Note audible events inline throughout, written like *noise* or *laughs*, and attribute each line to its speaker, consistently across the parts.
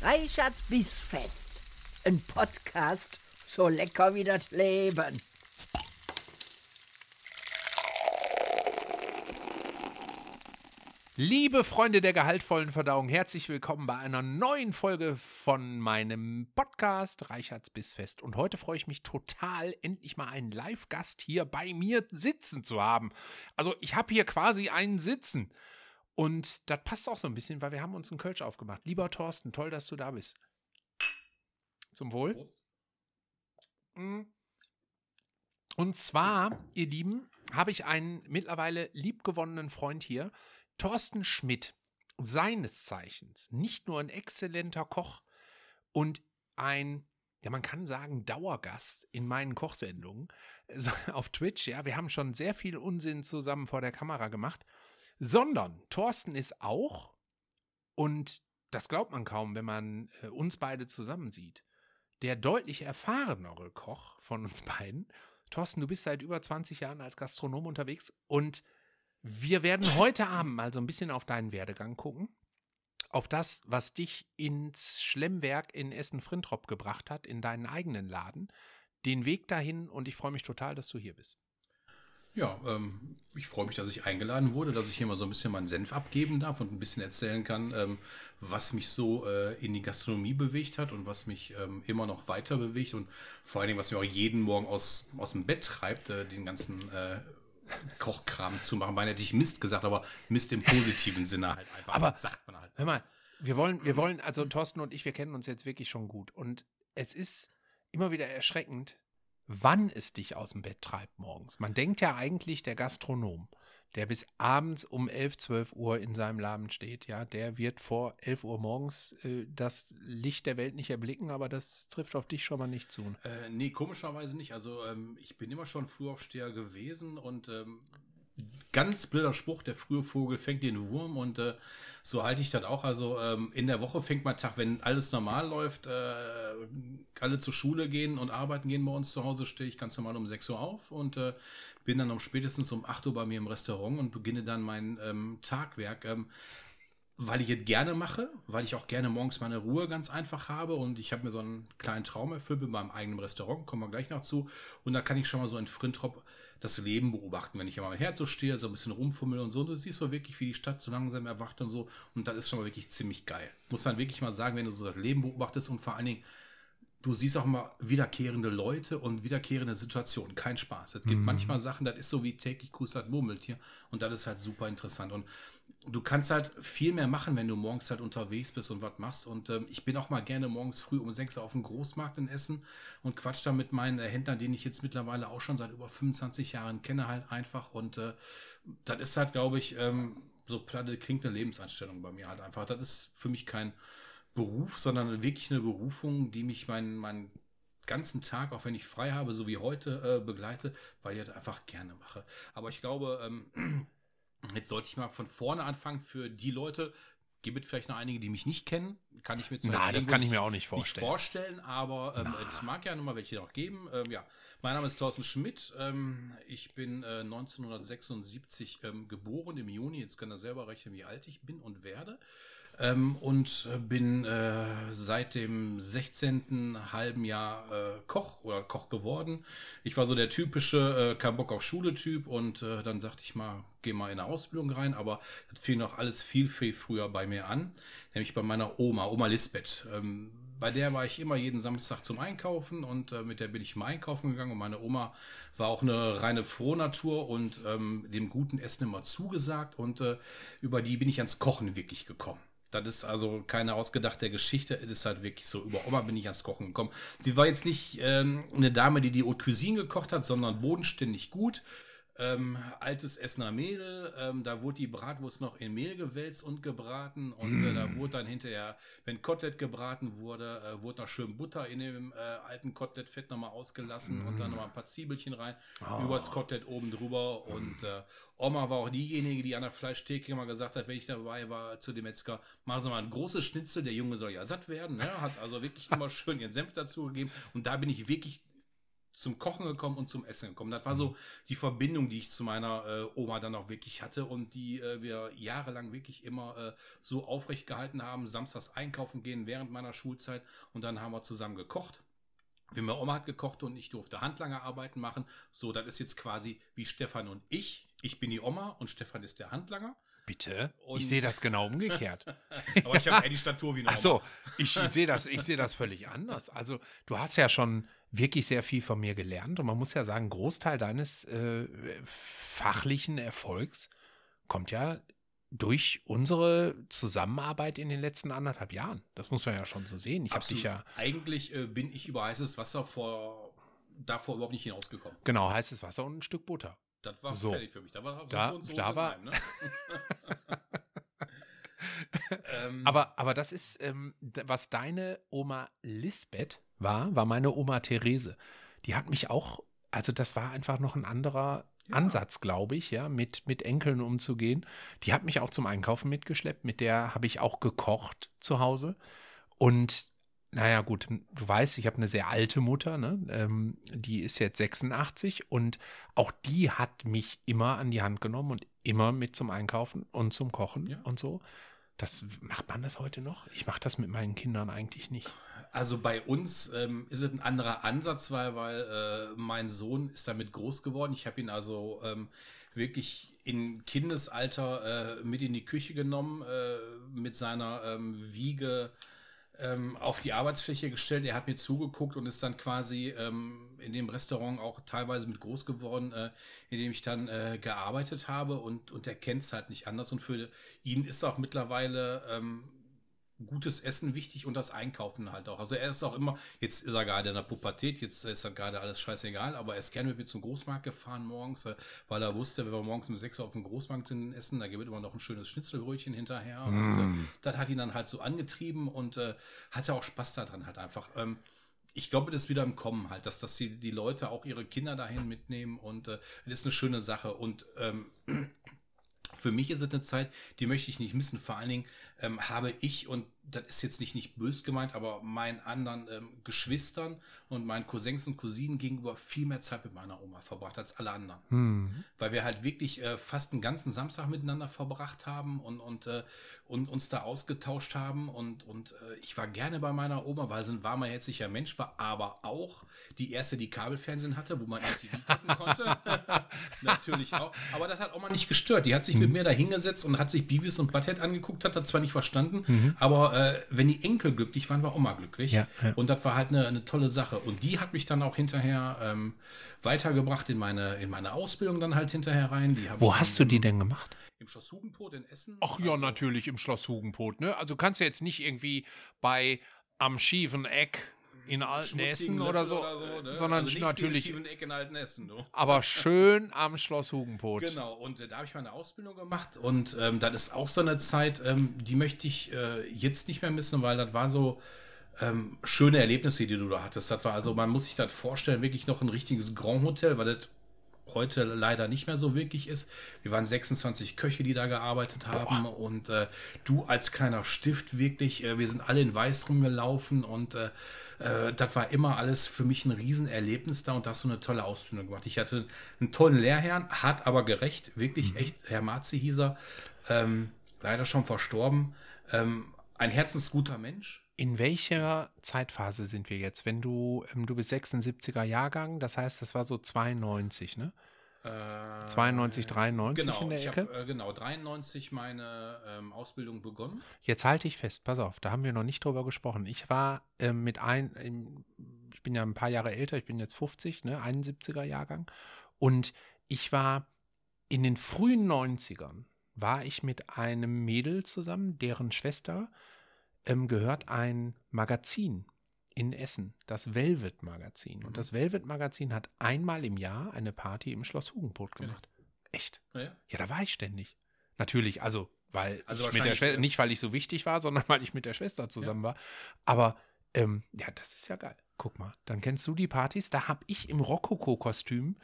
Speaker 1: Reichards Bissfest. Ein Podcast so lecker wie das Leben.
Speaker 2: Liebe Freunde der gehaltvollen Verdauung, herzlich willkommen bei einer neuen Folge von meinem Podcast Reichards Bissfest. Und heute freue ich mich total, endlich mal einen Live-Gast hier bei mir sitzen zu haben. Also ich habe hier quasi einen Sitzen. Und das passt auch so ein bisschen, weil wir haben uns einen Kölsch aufgemacht. Lieber Thorsten, toll, dass du da bist. Zum Wohl. Prost. Mm. Und zwar, ihr Lieben, habe ich einen mittlerweile liebgewonnenen Freund hier, Thorsten Schmidt, seines Zeichens nicht nur ein exzellenter Koch und ein, ja, man kann sagen, Dauergast in meinen Kochsendungen *laughs* auf Twitch. Ja, wir haben schon sehr viel Unsinn zusammen vor der Kamera gemacht sondern Thorsten ist auch, und das glaubt man kaum, wenn man äh, uns beide zusammen sieht, der deutlich erfahrenere Koch von uns beiden. Thorsten, du bist seit über 20 Jahren als Gastronom unterwegs und wir werden heute Abend mal so ein bisschen auf deinen Werdegang gucken. Auf das, was dich ins Schlemmwerk in Essen-Frintrop gebracht hat, in deinen eigenen Laden. Den Weg dahin und ich freue mich total, dass du hier bist.
Speaker 3: Ja, ähm, ich freue mich, dass ich eingeladen wurde, dass ich hier mal so ein bisschen meinen Senf abgeben darf und ein bisschen erzählen kann, ähm, was mich so äh, in die Gastronomie bewegt hat und was mich ähm, immer noch weiter bewegt und vor allen Dingen, was mich auch jeden Morgen aus, aus dem Bett treibt, äh, den ganzen äh, Kochkram zu machen. Meine hätte ich Mist gesagt, aber Mist im positiven Sinne halt einfach.
Speaker 2: Aber sagt man halt. Hör mal, wir wollen, wir wollen, also Thorsten und ich, wir kennen uns jetzt wirklich schon gut und es ist immer wieder erschreckend, wann es dich aus dem Bett treibt morgens. Man denkt ja eigentlich, der Gastronom, der bis abends um 11, 12 Uhr in seinem Laden steht, ja, der wird vor 11 Uhr morgens äh, das Licht der Welt nicht erblicken, aber das trifft auf dich schon mal nicht zu.
Speaker 3: Äh, nee, komischerweise nicht. Also ähm, ich bin immer schon Frühaufsteher gewesen und ähm, ganz blöder Spruch, der frühe Vogel fängt den Wurm und äh, so halte ich das auch. Also ähm, in der Woche fängt mein Tag, wenn alles normal läuft, äh, alle zur Schule gehen und arbeiten gehen bei uns zu Hause, stehe ich ganz normal um 6 Uhr auf und äh, bin dann um spätestens um 8 Uhr bei mir im Restaurant und beginne dann mein ähm, Tagwerk. Ähm, weil ich es gerne mache, weil ich auch gerne morgens meine Ruhe ganz einfach habe und ich habe mir so einen kleinen Traum erfüllt mit meinem eigenen Restaurant, kommen wir gleich noch zu. Und da kann ich schon mal so in Frintrop das Leben beobachten, wenn ich immer her so stehe, so ein bisschen rumfummel und so. Und du siehst so wirklich, wie die Stadt so langsam erwacht und so. Und das ist schon mal wirklich ziemlich geil. Muss man wirklich mal sagen, wenn du so das Leben beobachtest und vor allen Dingen du siehst auch mal wiederkehrende Leute und wiederkehrende Situationen. Kein Spaß. Es gibt mhm. manchmal Sachen, das ist so wie täglich Kusat Murmeltier und das ist halt super interessant. Und du kannst halt viel mehr machen, wenn du morgens halt unterwegs bist und was machst. Und ähm, ich bin auch mal gerne morgens früh um sechs auf dem Großmarkt in Essen und quatsch da mit meinen äh, Händlern, den ich jetzt mittlerweile auch schon seit über 25 Jahren kenne, halt einfach. Und äh, das ist halt, glaube ich, ähm, so platte klingt eine Lebenseinstellung bei mir halt einfach. Das ist für mich kein Beruf, sondern wirklich eine Berufung, die mich meinen, meinen ganzen Tag, auch wenn ich frei habe, so wie heute, äh, begleite, weil ich das einfach gerne mache. Aber ich glaube, ähm, jetzt sollte ich mal von vorne anfangen für die Leute, gibt es vielleicht noch einige, die mich nicht kennen. Kann ich mir
Speaker 2: zwar Nein, das kann ich mir auch nicht vorstellen.
Speaker 3: Nicht vorstellen, aber ähm, es mag ja nochmal welche noch geben. Ähm, ja, mein Name ist Thorsten Schmidt. Ähm, ich bin äh, 1976 ähm, geboren im Juni. Jetzt kann er selber rechnen, wie alt ich bin und werde. Ähm, und bin äh, seit dem 16. halben Jahr äh, Koch oder Koch geworden. Ich war so der typische äh, kein Bock auf Schule-Typ und äh, dann sagte ich mal, geh mal in eine Ausbildung rein, aber das fiel noch alles viel, viel früher bei mir an, nämlich bei meiner Oma, Oma Lisbeth. Ähm, bei der war ich immer jeden Samstag zum Einkaufen und äh, mit der bin ich mal einkaufen gegangen und meine Oma war auch eine reine Frohnatur und ähm, dem guten Essen immer zugesagt und äh, über die bin ich ans Kochen wirklich gekommen. Das ist also keine ausgedachte Geschichte. Es ist halt wirklich so. Über Oma bin ich ans Kochen gekommen. Sie war jetzt nicht ähm, eine Dame, die die Haute Cuisine gekocht hat, sondern bodenständig gut ähm, altes Essener Mehl. Ähm, da wurde die Bratwurst noch in Mehl gewälzt und gebraten. Und mm. äh, da mm. wurde dann hinterher, wenn Kotelett gebraten wurde, äh, wurde noch schön Butter in dem äh, alten Kotelettfett nochmal ausgelassen mm. und dann nochmal ein paar Zwiebelchen rein. Oh. Über das Kotelett oben drüber. Und äh, Oma war auch diejenige, die an der Fleischtheke immer gesagt hat, wenn ich dabei war zu dem Metzger, machen Sie mal ein großes Schnitzel, der Junge soll ja satt werden. Ne? Hat also wirklich immer *laughs* schön ihren Senf dazu gegeben. Und da bin ich wirklich zum Kochen gekommen und zum Essen gekommen. Das war so die Verbindung, die ich zu meiner äh, Oma dann auch wirklich hatte und die äh, wir jahrelang wirklich immer äh, so aufrecht gehalten haben. Samstags einkaufen gehen während meiner Schulzeit und dann haben wir zusammen gekocht. Wie meine Oma hat gekocht und ich durfte Handlangerarbeiten machen. So, das ist jetzt quasi wie Stefan und ich. Ich bin die Oma und Stefan ist der Handlanger.
Speaker 2: Bitte?
Speaker 3: Und-
Speaker 2: ich sehe das genau umgekehrt. *laughs*
Speaker 3: Aber ich habe eher die Statur wie eine
Speaker 2: Ach so, ich sehe das, ich sehe das völlig anders. Also, du hast ja schon wirklich sehr viel von mir gelernt und man muss ja sagen, Großteil deines äh, fachlichen Erfolgs kommt ja durch unsere Zusammenarbeit in den letzten anderthalb Jahren. Das muss man ja schon so sehen. Ich habe dich ja,
Speaker 3: Eigentlich äh, bin ich über heißes Wasser vor, davor überhaupt nicht hinausgekommen.
Speaker 2: genau, heißes Wasser und ein Stück Butter.
Speaker 3: Das war
Speaker 2: So.
Speaker 3: fertig für mich. Da war
Speaker 2: Da-
Speaker 3: Soße
Speaker 2: da war-
Speaker 3: rein, ne? *laughs* *laughs* ähm,
Speaker 2: Aber, aber das ist, ähm, was deine Oma Lisbeth war, war meine Oma Therese. Die hat mich auch, also das war einfach noch ein anderer
Speaker 3: Ja.
Speaker 2: Ansatz, glaube ich, ja, mit, mit Enkeln umzugehen. Die hat mich auch zum Einkaufen mitgeschleppt. Mit der habe ich auch gekocht zu Hause. Und naja, gut, du weißt, ich habe eine sehr alte Mutter, ne? ähm, die ist jetzt 86 und auch die hat mich immer an die Hand genommen und immer mit zum Einkaufen und zum Kochen
Speaker 3: Ja.
Speaker 2: und so. Das macht man das heute noch? Ich mache das mit meinen Kindern eigentlich nicht.
Speaker 3: Also bei uns ähm, ist es ein anderer Ansatz, weil, weil äh, mein Sohn ist damit groß geworden. Ich habe ihn also ähm, wirklich in Kindesalter äh, mit in die Küche genommen, äh, mit seiner ähm, Wiege ähm, auf die Arbeitsfläche gestellt. Er hat mir zugeguckt und ist dann quasi ähm, in dem Restaurant auch teilweise mit groß geworden, äh, in dem ich dann äh, gearbeitet habe und, und er kennt es halt nicht anders. Und für ihn ist auch mittlerweile ähm, gutes Essen wichtig und das Einkaufen halt auch. Also er ist auch immer, jetzt ist er gerade in der Pubertät, jetzt ist er gerade alles scheißegal, aber er ist gerne mit mir zum Großmarkt gefahren morgens, äh, weil er wusste, wenn wir morgens um 6 Uhr auf dem Großmarkt sind essen, da gibt es immer noch ein schönes Schnitzelbrötchen hinterher. Und äh, das hat ihn dann halt so angetrieben und äh, hatte auch Spaß daran halt einfach. Ähm, ich glaube, das ist wieder im Kommen halt, dass, dass die, die Leute auch ihre Kinder dahin mitnehmen und äh, das ist eine schöne Sache. Und ähm, für mich ist es eine Zeit, die möchte ich nicht missen. Vor allen Dingen ähm, habe ich, und das ist jetzt nicht, nicht bös gemeint, aber meinen anderen ähm, Geschwistern und meinen Cousins und Cousinen gegenüber viel mehr Zeit mit meiner Oma verbracht als alle anderen.
Speaker 2: Hm.
Speaker 3: Weil wir halt wirklich äh, fast einen ganzen Samstag miteinander verbracht haben und, und, äh, und uns da ausgetauscht haben. Und, und äh, ich war gerne bei meiner Oma, weil sie ein warmer, herzlicher Mensch war, aber auch die erste, die Kabelfernsehen hatte, wo man MTV gucken konnte. *laughs* Natürlich auch. Aber das hat Oma nicht gestört. Die hat sich mit mir da hingesetzt und hat sich Beavis und Butthead angeguckt, hat das zwar nicht verstanden, aber äh, wenn die Enkel glücklich waren, war Oma glücklich.
Speaker 2: Ja, ja.
Speaker 3: Und das war halt eine, eine tolle Sache. Und die hat mich dann auch hinterher ähm, weitergebracht in meine, in meine Ausbildung dann halt hinterher rein.
Speaker 2: Wo hast
Speaker 3: dann
Speaker 2: du die denn gemacht?
Speaker 3: Im Schloss Hugenpot in Essen.
Speaker 2: Ach ja,
Speaker 3: Also-
Speaker 2: natürlich im Schloss Hugenpot, ne? Also kannst du jetzt nicht irgendwie bei am schiefen Eck in Altenessen oder
Speaker 3: Löffel
Speaker 2: so,
Speaker 3: ne?
Speaker 2: sondern
Speaker 3: also
Speaker 2: natürlich,
Speaker 3: in Altenessen, du.
Speaker 2: aber schön am Schloss Hugenpot.
Speaker 3: Genau, und äh, da habe ich meine Ausbildung gemacht und ähm, das ist auch so eine Zeit, ähm, die möchte ich äh, jetzt nicht mehr missen, weil das war so ähm, schöne Erlebnisse, die du da hattest. Das war also, man muss sich das vorstellen, wirklich noch ein richtiges Grand Hotel, weil das heute leider nicht mehr so wirklich ist. Wir waren 26 Köche, die da gearbeitet haben und äh, du als kleiner Stift wirklich, äh, wir sind alle in Weiß rumgelaufen und äh, äh, das war immer alles für mich ein Riesenerlebnis da und da hast du eine tolle Ausbildung gemacht. Ich hatte einen tollen Lehrherrn, hart aber gerecht, wirklich echt, Herr Marzi hieß er, ähm, leider schon verstorben, ähm, ein herzensguter Mensch.
Speaker 2: In welcher Zeitphase sind wir jetzt? Wenn du, ähm, du bist 76er Jahrgang, das heißt, das war so 92, ne?
Speaker 3: Äh,
Speaker 2: 92, 93
Speaker 3: genau,
Speaker 2: in der
Speaker 3: ich
Speaker 2: Ecke?
Speaker 3: habe äh, genau 93 meine ähm, Ausbildung begonnen.
Speaker 2: Jetzt halte ich fest, pass auf, da haben wir noch nicht drüber gesprochen. Ich war ähm, mit ein, ich bin ja ein paar Jahre älter, ich bin jetzt 50, ne, 71er Jahrgang. Und ich war in den frühen 90ern, war ich mit einem Mädel zusammen, deren Schwester ähm, gehört ein Magazin in Essen, das Velvet Magazin.
Speaker 3: Mhm.
Speaker 2: Und das Velvet Magazin hat einmal im Jahr eine Party im Schloss Hugenpot gemacht. Echt?
Speaker 3: Ja, ja.
Speaker 2: Ja, da war ich ständig. Natürlich, also, weil
Speaker 3: Also
Speaker 2: mit der Schwester,
Speaker 3: äh,
Speaker 2: nicht weil ich so wichtig war, *laughs* sondern weil ich mit der Schwester zusammen war. Aber ähm, ja, das ist ja geil. Guck mal, dann kennst du die Partys. Da habe ich im Rokoko-Kostüm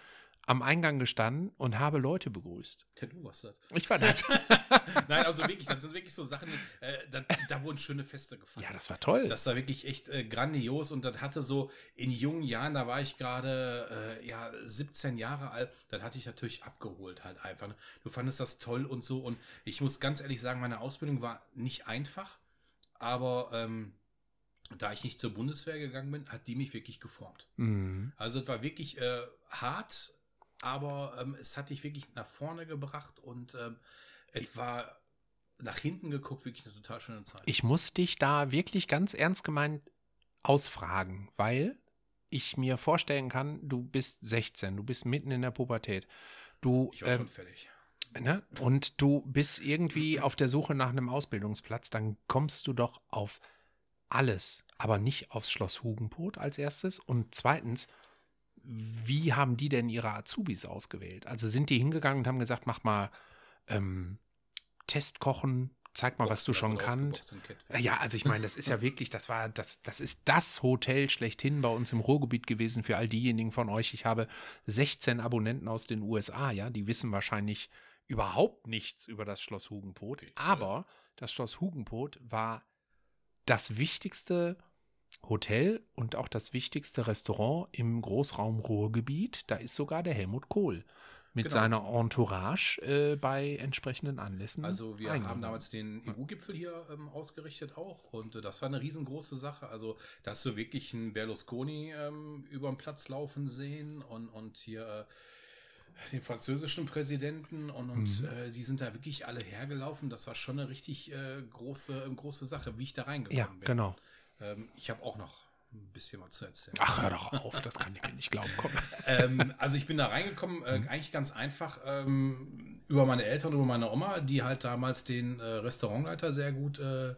Speaker 2: am Eingang gestanden und habe Leute begrüßt.
Speaker 3: Ja, du warst das.
Speaker 2: Ich war das. *laughs*
Speaker 3: Nein, also wirklich, das sind wirklich so Sachen, äh, da, da wurden schöne Feste gefeiert.
Speaker 2: ja, das war toll.
Speaker 3: Das war wirklich echt äh, grandios und das hatte so in jungen Jahren, da war ich gerade äh, ja 17 Jahre alt, dann hatte ich natürlich abgeholt halt einfach. Ne? Du fandest das toll und so und ich muss ganz ehrlich sagen, meine Ausbildung war nicht einfach, aber ähm, da ich nicht zur Bundeswehr gegangen bin, hat die mich wirklich geformt.
Speaker 2: mhm.
Speaker 3: Also es war wirklich äh, hart, aber ähm, es hat dich wirklich nach vorne gebracht und ähm, es war nach hinten geguckt, wirklich eine total schöne Zeit.
Speaker 2: Ich muss dich da wirklich ganz ernst gemeint ausfragen, weil ich mir vorstellen kann, du bist 16, du bist mitten in der Pubertät. Du,
Speaker 3: Ich war
Speaker 2: ähm,
Speaker 3: schon fertig.
Speaker 2: ne? Und du bist irgendwie *clears throat* auf der Suche nach einem Ausbildungsplatz, dann kommst du doch auf alles, aber nicht aufs Schloss Hugenbrot als erstes. Und zweitens, wie haben die denn ihre Azubis ausgewählt? Also sind die hingegangen und haben gesagt, mach mal ähm, Testkochen, zeig mal, was du schon
Speaker 3: wurde
Speaker 2: kannst.
Speaker 3: Kettwig.
Speaker 2: Ja, also ich meine, das ist ja *laughs* wirklich, das war, das, das ist das Hotel schlechthin bei uns im Ruhrgebiet gewesen für all diejenigen von euch. Ich habe 16 Abonnenten aus den USA, ja, die wissen wahrscheinlich überhaupt nichts über das Schloss Hugenpot. Aber das Schloss Hugenpot war das wichtigste Hotel und auch das wichtigste Restaurant im Großraum Ruhrgebiet. Da ist sogar der Helmut Kohl mit
Speaker 3: Genau.
Speaker 2: seiner Entourage äh, bei entsprechenden Anlässen.
Speaker 3: Also wir
Speaker 2: eingeladen.
Speaker 3: haben damals den EU-Gipfel hier ähm, ausgerichtet auch und äh, das war eine riesengroße Sache. Also da hast du wirklich einen Berlusconi ähm, über den Platz laufen sehen und, und hier äh, den französischen Präsidenten und, und
Speaker 2: Mhm.
Speaker 3: äh, die sind da wirklich alle hergelaufen. Das war schon eine richtig äh, große, äh, große Sache, wie ich da reingekommen
Speaker 2: Ja,
Speaker 3: bin.
Speaker 2: genau.
Speaker 3: Ähm, ich habe auch noch ein bisschen was zu erzählen.
Speaker 2: Ach, hör doch auf, das kann ich nicht glauben. Komm.
Speaker 3: ähm, also ich bin da reingekommen, äh,
Speaker 2: Mhm.
Speaker 3: eigentlich ganz einfach ähm, über meine Eltern, über meine Oma, die halt damals den äh, Restaurantleiter sehr gut, äh,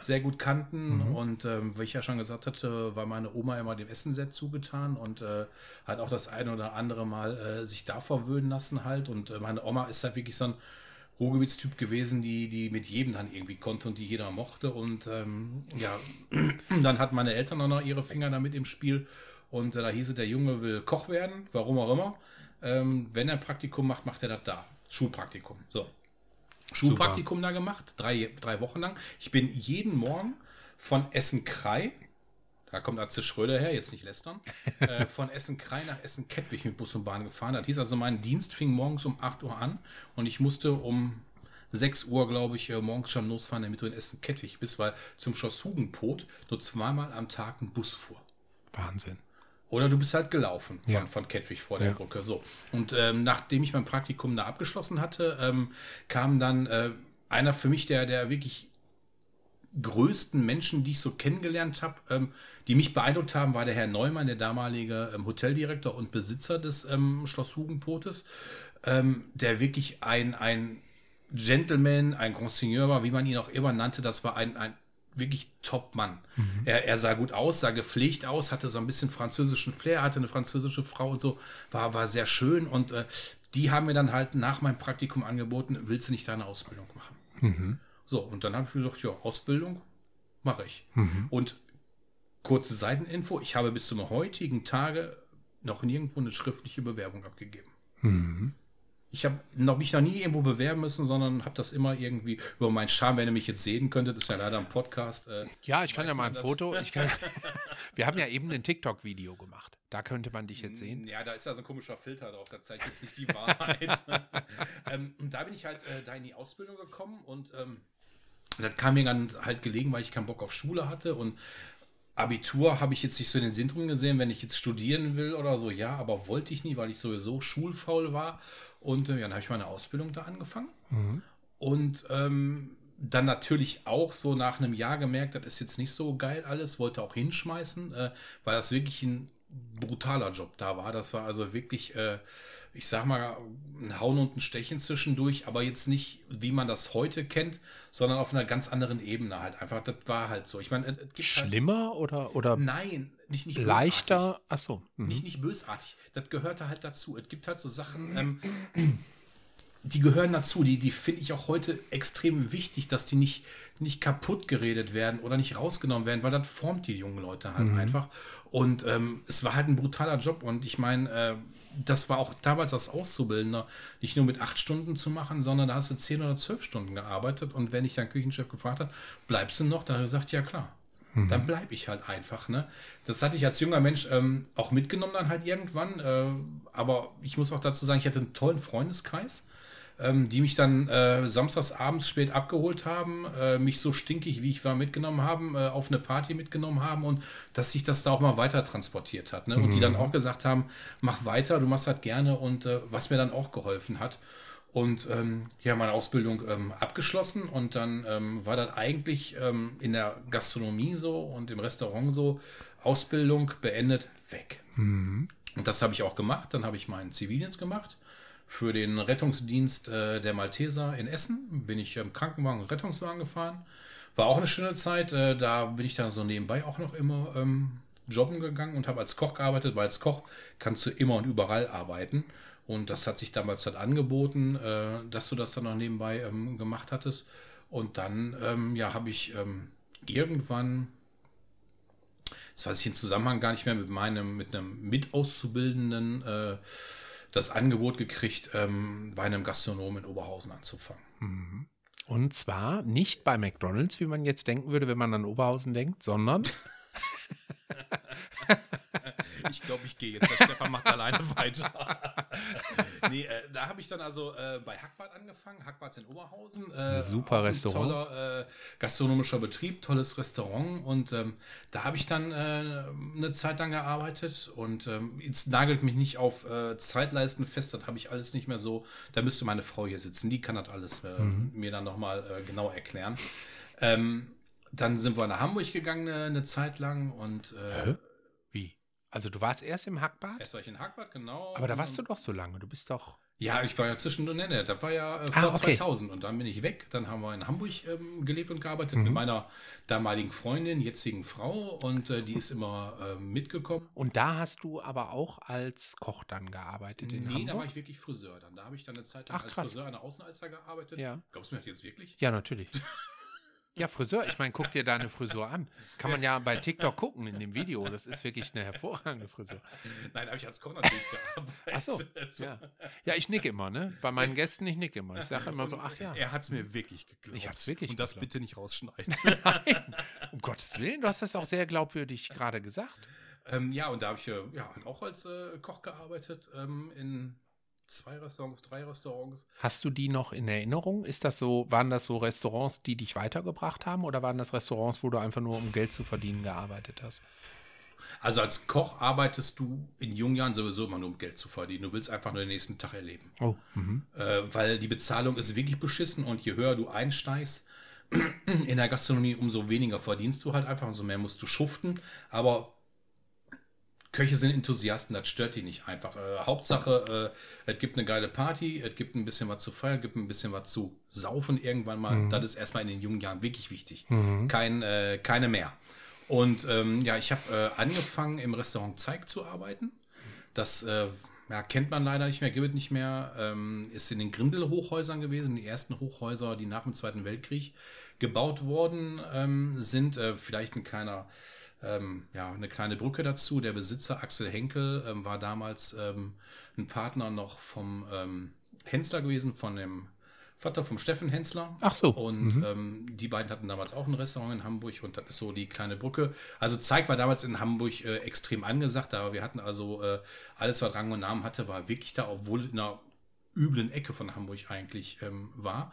Speaker 3: sehr gut kannten.
Speaker 2: Mhm.
Speaker 3: Und ähm, wie ich ja schon gesagt hatte, war meine Oma immer dem Essen sehr zugetan und äh, hat auch das eine oder andere Mal äh, sich da verwöhnen lassen halt. Und äh, meine Oma ist halt wirklich so ein Ruhrgebietstyp gewesen, die, die mit jedem dann irgendwie konnte und die jeder mochte. Und ähm, ja, *clears throat* dann hatten meine Eltern auch noch ihre Finger damit im Spiel. Und äh, da hieß es, der Junge will Koch werden, warum auch immer. Ähm, wenn er Praktikum macht, macht er das da. Schulpraktikum. So. Schulpraktikum da gemacht, drei, drei Wochen lang. Ich bin jeden Morgen von Essen-Krei, da kommt Atze Schröder her, jetzt nicht lästern, *laughs* äh, von Essen-Krei nach Essen-Kettwig mit Bus und Bahn gefahren. Das hieß also, mein Dienst fing morgens um 8 Uhr an und ich musste um 6 Uhr, glaube ich, äh, morgens schon losfahren, damit du in Essen-Kettwig bist, weil zum Schloss Hugenpot nur zweimal am Tag ein Bus fuhr.
Speaker 2: Wahnsinn.
Speaker 3: Oder du bist halt gelaufen von,
Speaker 2: Ja.
Speaker 3: von Kettwig vor der
Speaker 2: Ja.
Speaker 3: Brücke. So. Und ähm, nachdem ich mein Praktikum da abgeschlossen hatte, ähm, kam dann äh, einer für mich, der, der wirklich größten Menschen, die ich so kennengelernt habe, ähm, die mich beeindruckt haben, war der Herr Neumann, der damalige ähm, Hoteldirektor und Besitzer des ähm, Schloss Hugenpotes, ähm, der wirklich ein, ein Gentleman, ein Grand Seigneur war, wie man ihn auch immer nannte. Das war ein, ein wirklich Top-Mann. Er, er sah gut aus, sah gepflegt aus, hatte so ein bisschen französischen Flair, hatte eine französische Frau und so, war, war sehr schön. Und äh, die haben mir dann halt nach meinem Praktikum angeboten, willst du nicht deine Ausbildung machen? So, und dann habe ich gesagt, ja, Ausbildung mache ich. Und kurze Seiteninfo, ich habe bis zum heutigen Tage noch nirgendwo eine schriftliche Bewerbung abgegeben. Ich habe noch, mich noch nie irgendwo bewerben müssen, sondern habe das immer irgendwie über meinen Charme, wenn ihr mich jetzt sehen könntet, ist ja leider ein Podcast. Äh,
Speaker 2: Ja, ich kann ja mal ein
Speaker 3: das?
Speaker 2: Foto. Ich kann, *laughs* wir haben ja eben ein TikTok-Video gemacht. Da könnte man dich jetzt sehen.
Speaker 3: Ja, da ist ja so ein komischer Filter drauf, da zeigt jetzt nicht die Wahrheit. *laughs* ähm, und da bin ich halt äh, da in die Ausbildung gekommen und ähm, das kam mir dann halt gelegen, weil ich keinen Bock auf Schule hatte und Abitur habe ich jetzt nicht so den Sinn drin gesehen, wenn ich jetzt studieren will oder so, ja, aber wollte ich nie, weil ich sowieso schulfaul war. Und äh, ja, dann habe ich meine Ausbildung da angefangen. Und ähm, dann natürlich auch so nach einem Jahr gemerkt, das ist jetzt nicht so geil alles, wollte auch hinschmeißen, äh, weil das wirklich ein brutaler Job da war. Das war also wirklich, äh, ich sag mal, ein Hauen und ein Stechen zwischendurch, aber jetzt nicht, wie man das heute kennt, sondern auf einer ganz anderen Ebene halt einfach. Das war halt so. Ich meine, es, gibt
Speaker 2: Schlimmer oder, oder
Speaker 3: Halt, nein, nicht, nicht bösartig.
Speaker 2: leichter? Achso. Mhm.
Speaker 3: Nicht, nicht bösartig. Das gehörte halt dazu. Es gibt halt so Sachen, ähm, die gehören dazu. Die, die finde ich auch heute extrem wichtig, dass die nicht, nicht kaputt geredet werden oder nicht rausgenommen werden, weil das formt die jungen Leute halt einfach. Und ähm, es war halt ein brutaler Job. Und ich meine, äh, das war auch damals als Auszubildender nicht nur mit acht Stunden zu machen, sondern da hast du zehn oder zwölf Stunden gearbeitet. Und wenn ich dann Küchenchef gefragt hat, bleibst du noch? Da hat er gesagt, ja klar. Dann bleibe ich halt einfach. Ne? Das hatte ich als junger Mensch ähm, auch mitgenommen dann halt irgendwann. Äh, aber ich muss auch dazu sagen, ich hatte einen tollen Freundeskreis ähm, die mich dann äh, samstags abends spät abgeholt haben, äh, mich so stinkig wie ich war mitgenommen haben, äh, auf eine Party mitgenommen haben und dass sich das da auch mal weiter transportiert hat. Ne? Und die dann auch gesagt haben, mach weiter, du machst das gerne und äh, was mir dann auch geholfen hat. Und ähm, ja, meine Ausbildung ähm, abgeschlossen und dann ähm, war das eigentlich ähm, in der Gastronomie so und im Restaurant so, Ausbildung beendet, weg. Und das habe ich auch gemacht. Dann habe ich meinen Zivildienst gemacht für den Rettungsdienst äh, der Malteser in Essen. Bin ich im Krankenwagen und Rettungswagen gefahren. War auch eine schöne Zeit. Äh, da bin ich dann so nebenbei auch noch immer ähm, jobben gegangen und habe als Koch gearbeitet, weil als Koch kannst du immer und überall arbeiten. Und das hat sich damals halt angeboten, äh, dass du das dann noch nebenbei ähm, gemacht hattest. Und dann, ähm, ja, habe ich ähm, irgendwann, das weiß ich im Zusammenhang gar nicht mehr, mit meinem, mit einem Mitauszubildenden äh, das Angebot gekriegt, ähm, bei einem Gastronom in Oberhausen anzufangen.
Speaker 2: Und zwar nicht bei McDonalds, wie man jetzt denken würde, wenn man an Oberhausen denkt, sondern *laughs* *laughs*
Speaker 3: Ich glaube, ich gehe jetzt. Der Stefan macht alleine *laughs* weiter. nee, äh, da habe ich dann also äh, bei Hackbad angefangen. Hackbad in Oberhausen. Äh,
Speaker 2: Super Restaurant.
Speaker 3: Toller äh, gastronomischer Betrieb, tolles Restaurant. Und ähm, da habe ich dann äh, eine Zeit lang gearbeitet. Und ähm, jetzt nagelt mich nicht auf äh, Zeitleisten fest. Das habe ich alles nicht mehr so. Da müsste meine Frau hier sitzen. Die kann das alles äh,
Speaker 2: Mhm.
Speaker 3: mir dann nochmal äh, genau erklären. Ähm, dann sind wir nach Hamburg gegangen eine, eine Zeit lang und äh?
Speaker 2: Also du warst erst im Hackbad,
Speaker 3: erst war ich in Hackbad, genau.
Speaker 2: aber da warst du doch so lange. Du bist doch.
Speaker 3: Ja, ich war ja zwischendurch, nee, nee, das war ja äh,
Speaker 2: Ah,
Speaker 3: vor
Speaker 2: okay.
Speaker 3: 2000 und dann bin ich weg. Dann haben wir in Hamburg ähm, gelebt und gearbeitet
Speaker 2: Mhm.
Speaker 3: mit meiner damaligen Freundin, jetzigen Frau und äh, die ist immer ähm, mitgekommen.
Speaker 2: Und da hast du aber auch als Koch dann gearbeitet in
Speaker 3: Nee, da
Speaker 2: Hamburg?
Speaker 3: war ich wirklich Friseur dann. Da habe ich dann eine Zeit lang
Speaker 2: Ach,
Speaker 3: als
Speaker 2: krass.
Speaker 3: Friseur an der Außenalster gearbeitet.
Speaker 2: Ja.
Speaker 3: Glaubst du mir das jetzt wirklich?
Speaker 2: Ja, natürlich. *laughs* Ja, Friseur. Ich meine, guck dir deine Frisur an. Kann man ja bei TikTok gucken in dem Video. Das ist wirklich eine hervorragende Frisur.
Speaker 3: Nein, habe ich als Koch natürlich gearbeitet.
Speaker 2: Ach so, Ja, ja ich nicke immer, ne? Bei meinen Gästen, ich nicke immer. Ich sage immer so, ach ja.
Speaker 3: Er hat es mir wirklich geglaubt.
Speaker 2: Ich hab's wirklich
Speaker 3: Und das
Speaker 2: geglaubt.
Speaker 3: bitte nicht rausschneiden. *laughs*
Speaker 2: Nein, um Gottes Willen, du hast das auch sehr glaubwürdig gerade gesagt.
Speaker 3: ähm, ja, und da habe ich äh, ja, auch als äh, Koch gearbeitet ähm, in zwei Restaurants, drei Restaurants.
Speaker 2: Hast du die noch in Erinnerung? Ist das so, waren das so Restaurants, die dich weitergebracht haben oder waren das Restaurants, wo du einfach nur um Geld zu verdienen gearbeitet hast?
Speaker 3: Also als Koch arbeitest du in jungen Jahren sowieso immer nur um Geld zu verdienen. Du willst einfach nur den nächsten Tag erleben.
Speaker 2: Oh, mhm.
Speaker 3: Äh, weil die Bezahlung ist wirklich beschissen und je höher du einsteigst *clears throat* in der Gastronomie, umso weniger verdienst du halt einfach, umso mehr musst du schuften. Aber Köche sind Enthusiasten, das stört die nicht einfach. Äh, Hauptsache, äh, es gibt eine geile Party, es gibt ein bisschen was zu feiern, es gibt ein bisschen was zu saufen irgendwann mal. Das ist erstmal in den jungen Jahren wirklich wichtig. Kein, äh, keine mehr. Und ähm, ja, ich habe äh, angefangen im Restaurant Zeig zu arbeiten. Das äh, ja, kennt man leider nicht mehr, gibt es nicht mehr. Ähm, ist in den Grindel-Hochhäusern gewesen, die ersten Hochhäuser, die nach dem Zweiten Weltkrieg gebaut worden ähm, sind. Äh, vielleicht ein kleiner, ähm, ja, eine kleine Brücke dazu. Der Besitzer Axel Henkel ähm, war damals ähm, ein Partner noch vom ähm, Hensler gewesen, von dem Vater vom Steffen Hensler.
Speaker 2: Ach so,
Speaker 3: Und
Speaker 2: mhm.
Speaker 3: ähm, die beiden hatten damals auch ein Restaurant in Hamburg und das ist so die kleine Brücke. Also Zeig war damals in Hamburg äh, extrem angesagt, aber wir hatten also äh, alles, was Rang und Namen hatte, war wirklich da, obwohl in einer üblen Ecke von Hamburg eigentlich ähm, war.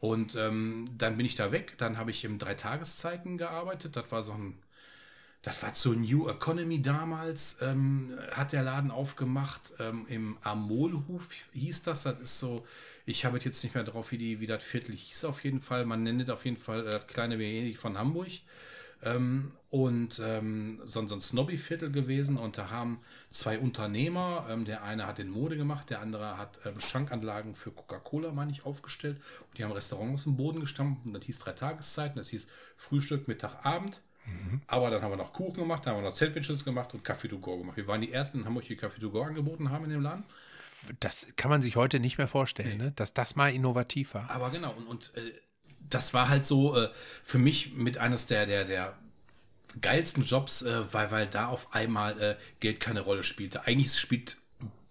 Speaker 3: Und ähm, dann bin ich da weg. Dann habe ich im Dreitageszeiten gearbeitet. Das war so ein das war zur New Economy damals, ähm, hat der Laden aufgemacht. Ähm, Im Amolhof hieß das. Das ist so, ich habe jetzt nicht mehr drauf, wie, die, wie das Viertel hieß auf jeden Fall. Man nennt es auf jeden Fall äh, das kleine Venedig von Hamburg. Ähm, und ähm, so, so ein Snobby-Viertel gewesen. Und da haben zwei Unternehmer, ähm, der eine hat in Mode gemacht, der andere hat ähm, Schankanlagen für Coca-Cola, meine ich, aufgestellt. Und die haben Restaurants im Boden gestampft. Und das hieß drei Tageszeiten. Das hieß Frühstück, Mittag, Abend. Aber dann haben wir noch Kuchen gemacht, dann haben wir noch Sandwiches gemacht und Kaffee to go gemacht. Wir waren die ersten in Hamburg, die Kaffee to go angeboten haben in dem Laden.
Speaker 2: Das kann man sich heute nicht mehr vorstellen,
Speaker 3: Nee.
Speaker 2: ne? dass das mal innovativ war.
Speaker 3: Aber genau, und, und äh, das war halt so äh, für mich mit eines der, der, der geilsten Jobs, äh, weil, weil da auf einmal äh, Geld keine Rolle spielte. Eigentlich spielt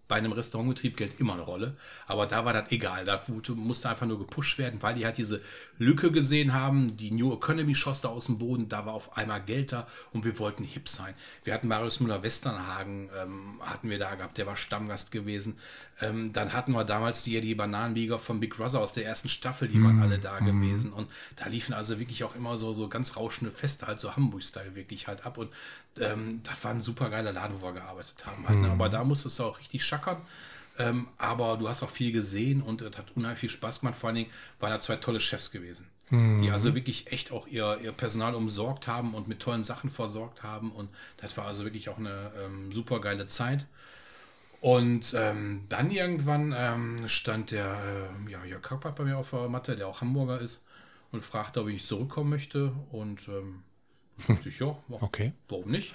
Speaker 3: bei einem Restaurantbetrieb Geld immer eine Rolle. Aber da war das egal. Da musste einfach nur gepusht werden, weil die halt diese Lücke gesehen haben. Die New Economy schoss da aus dem Boden. Da war auf einmal Geld da und wir wollten hip sein. Wir hatten Marius Müller-Westernhagen, ähm, hatten wir da gehabt. Der war Stammgast gewesen. Ähm, dann hatten wir damals die, die Bananenbieger von Big Brother aus der ersten Staffel. Die waren alle da gewesen. Und da liefen also wirklich auch immer so, so ganz rauschende Feste, halt so Hamburg-Style wirklich halt ab. Und ähm, das war ein super geiler Laden, wo wir gearbeitet haben. Halt, ne? Aber da musstest du auch richtig schackern. Ähm, aber du hast auch viel gesehen und es hat unheimlich viel Spaß gemacht. Vor allen Dingen waren da zwei tolle Chefs gewesen, die also wirklich echt auch ihr, ihr Personal umsorgt haben und mit tollen Sachen versorgt haben. Und das war also wirklich auch eine ähm, super geile Zeit. Und ähm, dann irgendwann ähm, stand der äh, ja, Jörg Kappert bei mir auf der Matte, der auch Hamburger ist, und fragte, ob ich zurückkommen möchte. Und ähm, *laughs* dachte ich, ja,
Speaker 2: Okay.
Speaker 3: warum nicht?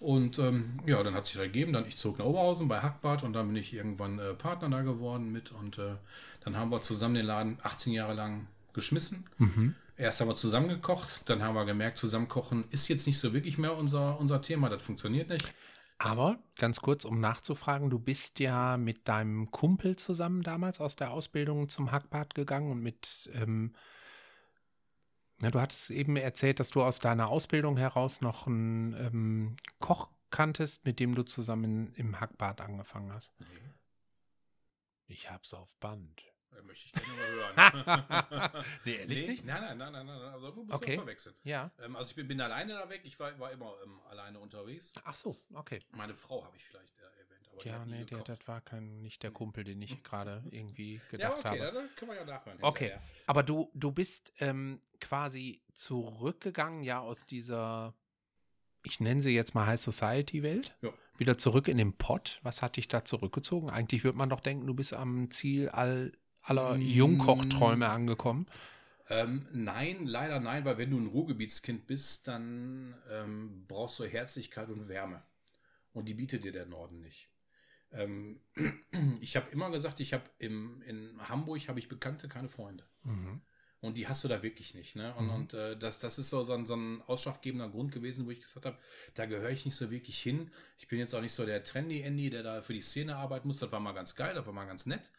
Speaker 3: Und ähm, ja, dann hat sich da gegeben, dann ich zog nach Oberhausen bei Hackbart und dann bin ich irgendwann äh, Partner da geworden mit und äh, dann haben wir zusammen den Laden 18 Jahre lang geschmissen. Erst haben wir zusammen gekocht, dann haben wir gemerkt, zusammenkochen ist jetzt nicht so wirklich mehr unser, unser Thema, das funktioniert nicht.
Speaker 2: Aber ganz kurz, um nachzufragen, du bist ja mit deinem Kumpel zusammen damals aus der Ausbildung zum Hackbad gegangen und mit, ähm, na, du hattest eben erzählt, dass du aus deiner Ausbildung heraus noch einen ähm, Koch kanntest, mit dem du zusammen im Hackbad angefangen hast. Ich hab's auf Band.
Speaker 3: Äh, Möchte ich gerne mal hören. *laughs*
Speaker 2: nee, ehrlich
Speaker 3: Nee,
Speaker 2: nicht?
Speaker 3: Nein, nein, nein, nein, nein, also du musst
Speaker 2: Okay.
Speaker 3: okay. verwechseln.
Speaker 2: Ja.
Speaker 3: Ähm, also ich bin, bin alleine da weg, ich war, war immer ähm, alleine unterwegs.
Speaker 2: Ach so, okay.
Speaker 3: Meine Frau habe ich vielleicht äh, erwähnt, aber
Speaker 2: Ja, nee, der, das war kein, nicht der Kumpel, den ich gerade irgendwie
Speaker 3: Ja,
Speaker 2: gedacht
Speaker 3: aber okay,
Speaker 2: habe.
Speaker 3: können wir ja nachhören.
Speaker 2: Okay,
Speaker 3: hinterher.
Speaker 2: aber du, du bist ähm, quasi zurückgegangen, ja, aus dieser, ich nenne sie jetzt mal High Society Welt,
Speaker 3: Ja.
Speaker 2: wieder zurück in den Pott. Was hat dich da zurückgezogen? Eigentlich würde man doch denken, du bist am Ziel all, aller
Speaker 3: Mm.
Speaker 2: Jungkochträume angekommen.
Speaker 3: Ähm, nein, leider nein, weil wenn du ein Ruhrgebietskind bist, dann ähm, brauchst du Herzlichkeit und Wärme. Und die bietet dir der Norden nicht. Ähm, *clears throat* ich habe immer gesagt, ich habe in Hamburg habe ich Bekannte, keine Freunde.
Speaker 2: Mhm.
Speaker 3: Und die hast du da wirklich nicht. Ne? Und,
Speaker 2: Mhm.
Speaker 3: und äh, das, das ist so, so, ein, so ein ausschlaggebender Grund gewesen, wo ich gesagt habe, da gehöre ich nicht so wirklich hin. Ich bin jetzt auch nicht so der Trendy-Andy, der da für die Szene arbeiten muss. Das war mal ganz geil, das war mal ganz nett.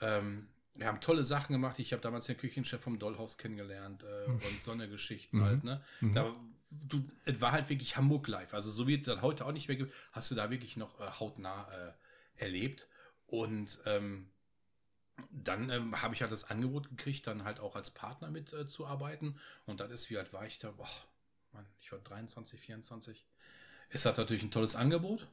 Speaker 3: Ähm, wir haben tolle Sachen gemacht. Ich habe damals den Küchenchef vom Dollhaus kennengelernt äh, und so eine Geschichten
Speaker 2: Mhm.
Speaker 3: halt. Ne?
Speaker 2: Mhm.
Speaker 3: Da, du, es war halt wirklich Hamburg live. Also so wie es das heute auch nicht mehr gibt, hast du da wirklich noch äh, hautnah äh, erlebt. Und ähm, dann ähm, habe ich halt das Angebot gekriegt, dann halt auch als Partner mit äh, zu arbeiten. Und dann ist, wie alt war ich da? Boah, Mann, ich war 23, 24. Ist halt natürlich ein tolles Angebot.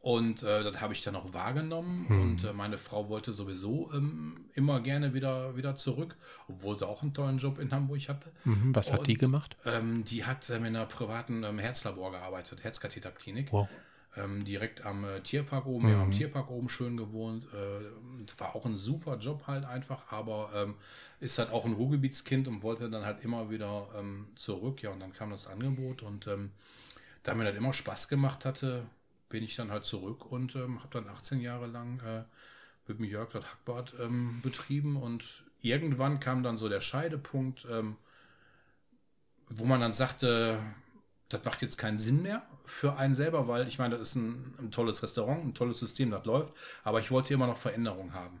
Speaker 3: Und äh, das habe ich dann auch wahrgenommen.
Speaker 2: Hm.
Speaker 3: Und äh, meine Frau wollte sowieso ähm, immer gerne wieder, wieder zurück, obwohl sie auch einen tollen Job in Hamburg hatte.
Speaker 2: Mhm. Was hat die
Speaker 3: Und-
Speaker 2: gemacht?
Speaker 3: Ähm, die hat ähm, in einer privaten ähm, Herzlabor gearbeitet, Herzkatheterklinik.
Speaker 2: Wow.
Speaker 3: Ähm, direkt am äh, Tierpark oben, wir haben am
Speaker 2: Mhm.
Speaker 3: Tierpark oben schön gewohnt. Äh, es war auch ein super Job halt einfach, aber ähm, ist halt auch ein Ruhrgebietskind und wollte dann halt immer wieder ähm, zurück. Ja, und dann kam das Angebot und ähm, da mir das immer Spaß gemacht hatte, bin ich dann halt zurück und ähm, habe dann 18 Jahre lang äh, mit dem Jörg dort Hackbad ähm, betrieben und irgendwann kam dann so der Scheidepunkt, wo man dann sagte, das macht jetzt keinen Sinn mehr für einen selber, weil ich meine, das ist ein, ein tolles Restaurant, ein tolles System, das läuft, aber ich wollte immer noch Veränderungen haben.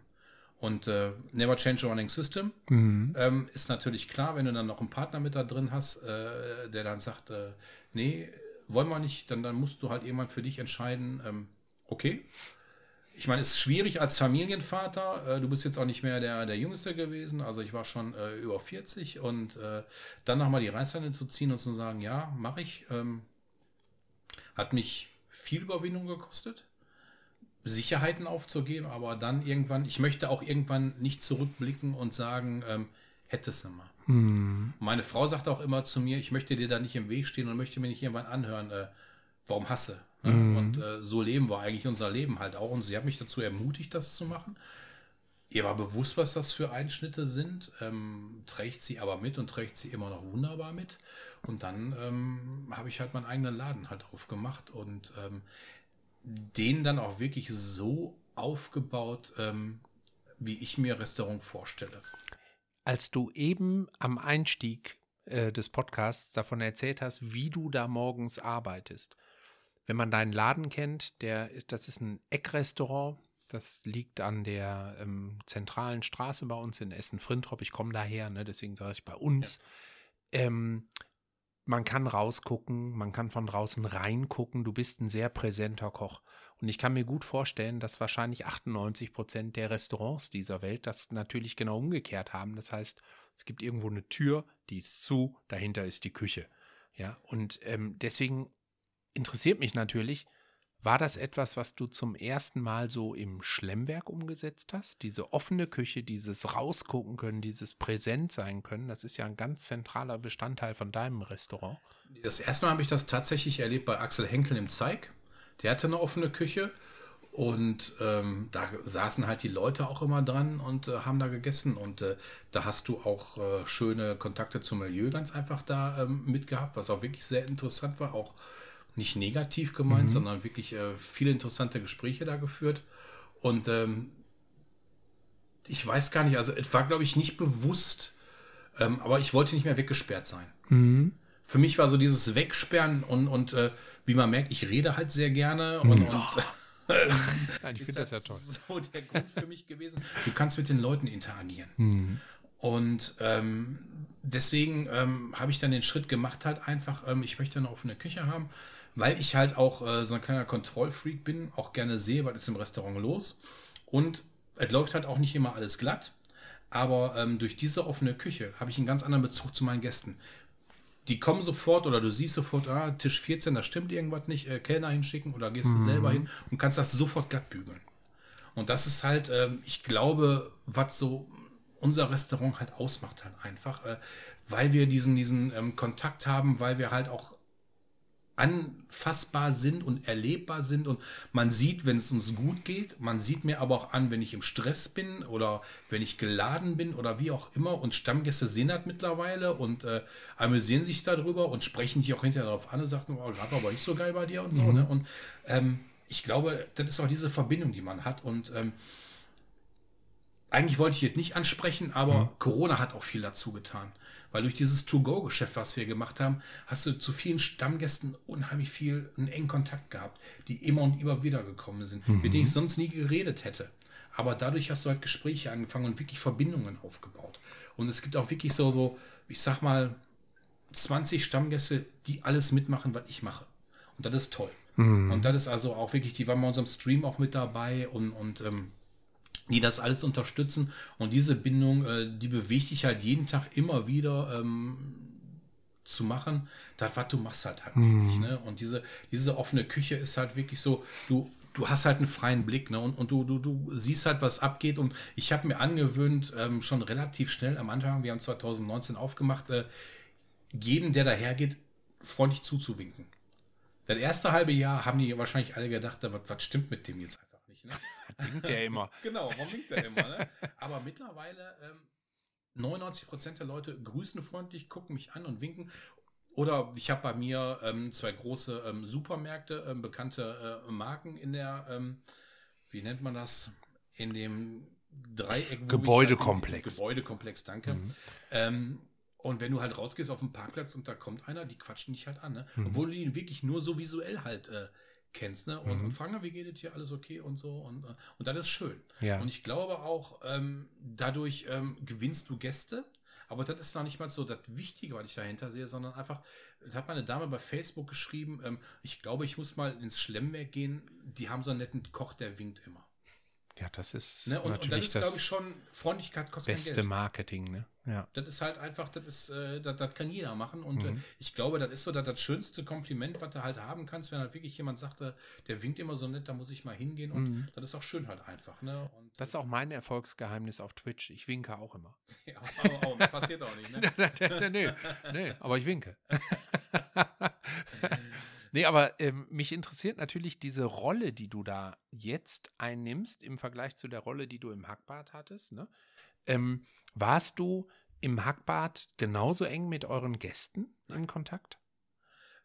Speaker 3: Und äh, Never Change a Running System
Speaker 2: Mhm.
Speaker 3: ähm, ist natürlich klar, wenn du dann noch einen Partner mit da drin hast, äh, der dann sagt, äh, nee, wollen wir nicht, dann, dann musst du halt irgendwann für dich entscheiden, ähm, okay. Ich meine, es ist schwierig als Familienvater. Äh, du bist jetzt auch nicht mehr der, der Jüngste gewesen. Also ich war schon äh, über 40 und äh, dann nochmal die Reißleine zu ziehen und zu sagen, ja, mache ich, ähm, hat mich viel Überwindung gekostet. Sicherheiten aufzugeben, aber dann irgendwann, ich möchte auch irgendwann nicht zurückblicken und sagen, ähm, hättest du mal.
Speaker 2: Mhm.
Speaker 3: Meine Frau sagt auch immer zu mir, ich möchte dir da nicht im Weg stehen und möchte mir nicht irgendwann anhören, äh, warum hasse. Ne?
Speaker 2: Mhm.
Speaker 3: Und äh, so leben wir eigentlich unser Leben halt auch. Und sie hat mich dazu ermutigt, das zu machen. Ihr war bewusst, was das für Einschnitte sind, ähm, trägt sie aber mit und trägt sie immer noch wunderbar mit. Und dann ähm, habe ich halt meinen eigenen Laden halt aufgemacht und ähm, den dann auch wirklich so aufgebaut, ähm, wie ich mir Restaurant vorstelle.
Speaker 2: Als du eben am Einstieg äh, des Podcasts davon erzählt hast, wie du da morgens arbeitest, wenn man deinen Laden kennt, der, das ist ein Eckrestaurant. Das liegt an der ähm, zentralen Straße bei uns in Essen-Frintrop. Ich komme daher, ne, deswegen sage ich bei uns. Ähm, man kann rausgucken, man kann von draußen reingucken. Du bist ein sehr präsenter Koch. Und ich kann mir gut vorstellen, dass wahrscheinlich 98 Prozent der Restaurants dieser Welt das natürlich genau umgekehrt haben. Das heißt, es gibt irgendwo eine Tür, die ist zu, dahinter ist die Küche. Ja, und ähm, deswegen interessiert mich natürlich, war das etwas, was du zum ersten Mal so im Schlemmwerk umgesetzt hast? Diese offene Küche, dieses rausgucken können, dieses präsent sein können, das ist ja ein ganz zentraler Bestandteil von deinem Restaurant.
Speaker 3: Das erste Mal habe ich das tatsächlich erlebt bei Axel Henkel im Zeig. Der hatte eine offene Küche und ähm, da saßen halt die Leute auch immer dran und äh, haben da gegessen. Und äh, da hast du auch äh, schöne Kontakte zum Milieu ganz einfach da ähm, mitgehabt, was auch wirklich sehr interessant war. Auch nicht negativ gemeint, mhm. sondern wirklich äh, viele interessante Gespräche da geführt. Und ähm, ich weiß gar nicht, also es war, glaube ich, nicht bewusst, ähm, aber ich wollte nicht mehr weggesperrt sein. Mhm. Für mich war so dieses Wegsperren und, und äh, wie man merkt, ich rede halt sehr gerne und, mhm. und *laughs*
Speaker 2: Nein, ich finde das ja toll.
Speaker 3: so der Grund für mich gewesen. Du kannst mit den Leuten interagieren. Mhm. Und ähm, deswegen ähm, habe ich dann den Schritt gemacht, halt einfach, ähm, ich möchte eine offene Küche haben weil ich halt auch äh, so ein kleiner Kontrollfreak bin, auch gerne sehe, was ist im Restaurant los. Und es läuft halt auch nicht immer alles glatt. Aber ähm, durch diese offene Küche habe ich einen ganz anderen Bezug zu meinen Gästen. Die kommen sofort oder du siehst sofort, ah, Tisch 14, da stimmt irgendwas nicht, äh, Kellner hinschicken oder gehst du mhm. selber hin und kannst das sofort glatt bügeln. Und das ist halt, äh, ich glaube, was so unser Restaurant halt ausmacht halt einfach, äh, weil wir diesen, diesen ähm, Kontakt haben, weil wir halt auch anfassbar sind und erlebbar sind und man sieht, wenn es uns gut geht, man sieht mir aber auch an, wenn ich im Stress bin oder wenn ich geladen bin oder wie auch immer und Stammgäste sehen das mittlerweile und äh, amüsieren sich darüber und sprechen dich auch hinterher darauf an und sagen, oh, gerade aber nicht so geil bei dir und so. Mhm. Ne? Und ähm, ich glaube, das ist auch diese Verbindung, die man hat und ähm, eigentlich wollte ich jetzt nicht ansprechen, aber mhm. Corona hat auch viel dazu getan. Weil durch dieses To-Go-Geschäft, was wir gemacht haben, hast du zu vielen Stammgästen unheimlich viel einen engen Kontakt gehabt, die immer und immer wieder gekommen sind, mhm. mit denen ich sonst nie geredet hätte. Aber dadurch hast du halt Gespräche angefangen und wirklich Verbindungen aufgebaut. Und es gibt auch wirklich so, so, ich sag mal, 20 Stammgäste, die alles mitmachen, was ich mache. Und das ist toll. Mhm. Und das ist also auch wirklich, die waren bei unserem Stream auch mit dabei und, und ähm, die das alles unterstützen. Und diese Bindung, äh, die bewegt dich halt jeden Tag immer wieder ähm, zu machen. Das, was du machst halt halt mhm. wirklich. Ne? Und diese, diese offene Küche ist halt wirklich so, du, du hast halt einen freien Blick ne? und, und du, du, du siehst halt, was abgeht. Und ich habe mir angewöhnt, ähm, schon relativ schnell am Anfang, wir haben 2019 aufgemacht, äh, jedem, der dahergeht, freundlich zuzuwinken. Das erste halbe Jahr haben die wahrscheinlich alle gedacht, was, was stimmt mit dem jetzt einfach nicht. Ne?
Speaker 2: Winkt der immer. *laughs*
Speaker 3: genau, warum winkt der immer? Ne? Aber mittlerweile ähm, 99 Prozent der Leute grüßen freundlich, gucken mich an und winken. Oder ich habe bei mir ähm, zwei große ähm, Supermärkte, ähm, bekannte äh, Marken in der, ähm, wie nennt man das? In dem Dreieck.
Speaker 2: Gebäudekomplex.
Speaker 3: Halt, Gebäudekomplex, danke. Mhm. Ähm, und wenn du halt rausgehst auf den Parkplatz und da kommt einer, die quatschen dich halt an, ne? Mhm. Obwohl du ihn wirklich nur so visuell halt äh, kennst, ne? Und, mhm. und fragen, wie geht es hier, alles okay und so. Und, äh, und das ist schön. Ja. Und ich glaube auch, ähm, dadurch ähm, gewinnst du Gäste. Aber das ist noch nicht mal so das Wichtige, was ich dahinter sehe, sondern einfach, da hat meine Dame bei Facebook geschrieben, ähm, ich glaube, ich muss mal ins Schlemmwerk gehen. Die haben so einen netten Koch, der winkt immer.
Speaker 2: Ja, das ist
Speaker 3: ne? und, natürlich und das ist, glaube ich, schon Freundlichkeit
Speaker 2: kostet beste Marketing, ne?
Speaker 3: Ja. Das ist halt einfach, das ist, äh, das, das, kann jeder machen und äh, mhm. äh, ich glaube, das ist so das, das, schönste Kompliment, was du halt haben kannst, wenn halt wirklich jemand sagt, äh, der winkt immer so nett, da muss ich mal hingehen und mhm. das ist auch schön halt einfach, ne? Und,
Speaker 2: das ist auch mein Erfolgsgeheimnis auf Twitch. Ich winke auch immer. *laughs*
Speaker 3: Ja, aber auch, passiert auch nicht, ne? *laughs*
Speaker 2: nee, aber ich winke. *laughs* Nee, aber ähm, mich interessiert natürlich diese Rolle, die du da jetzt einnimmst im Vergleich zu der Rolle, die du im Hackbad hattest. Ne? Ähm, warst du im Hackbad genauso eng mit euren Gästen in Kontakt?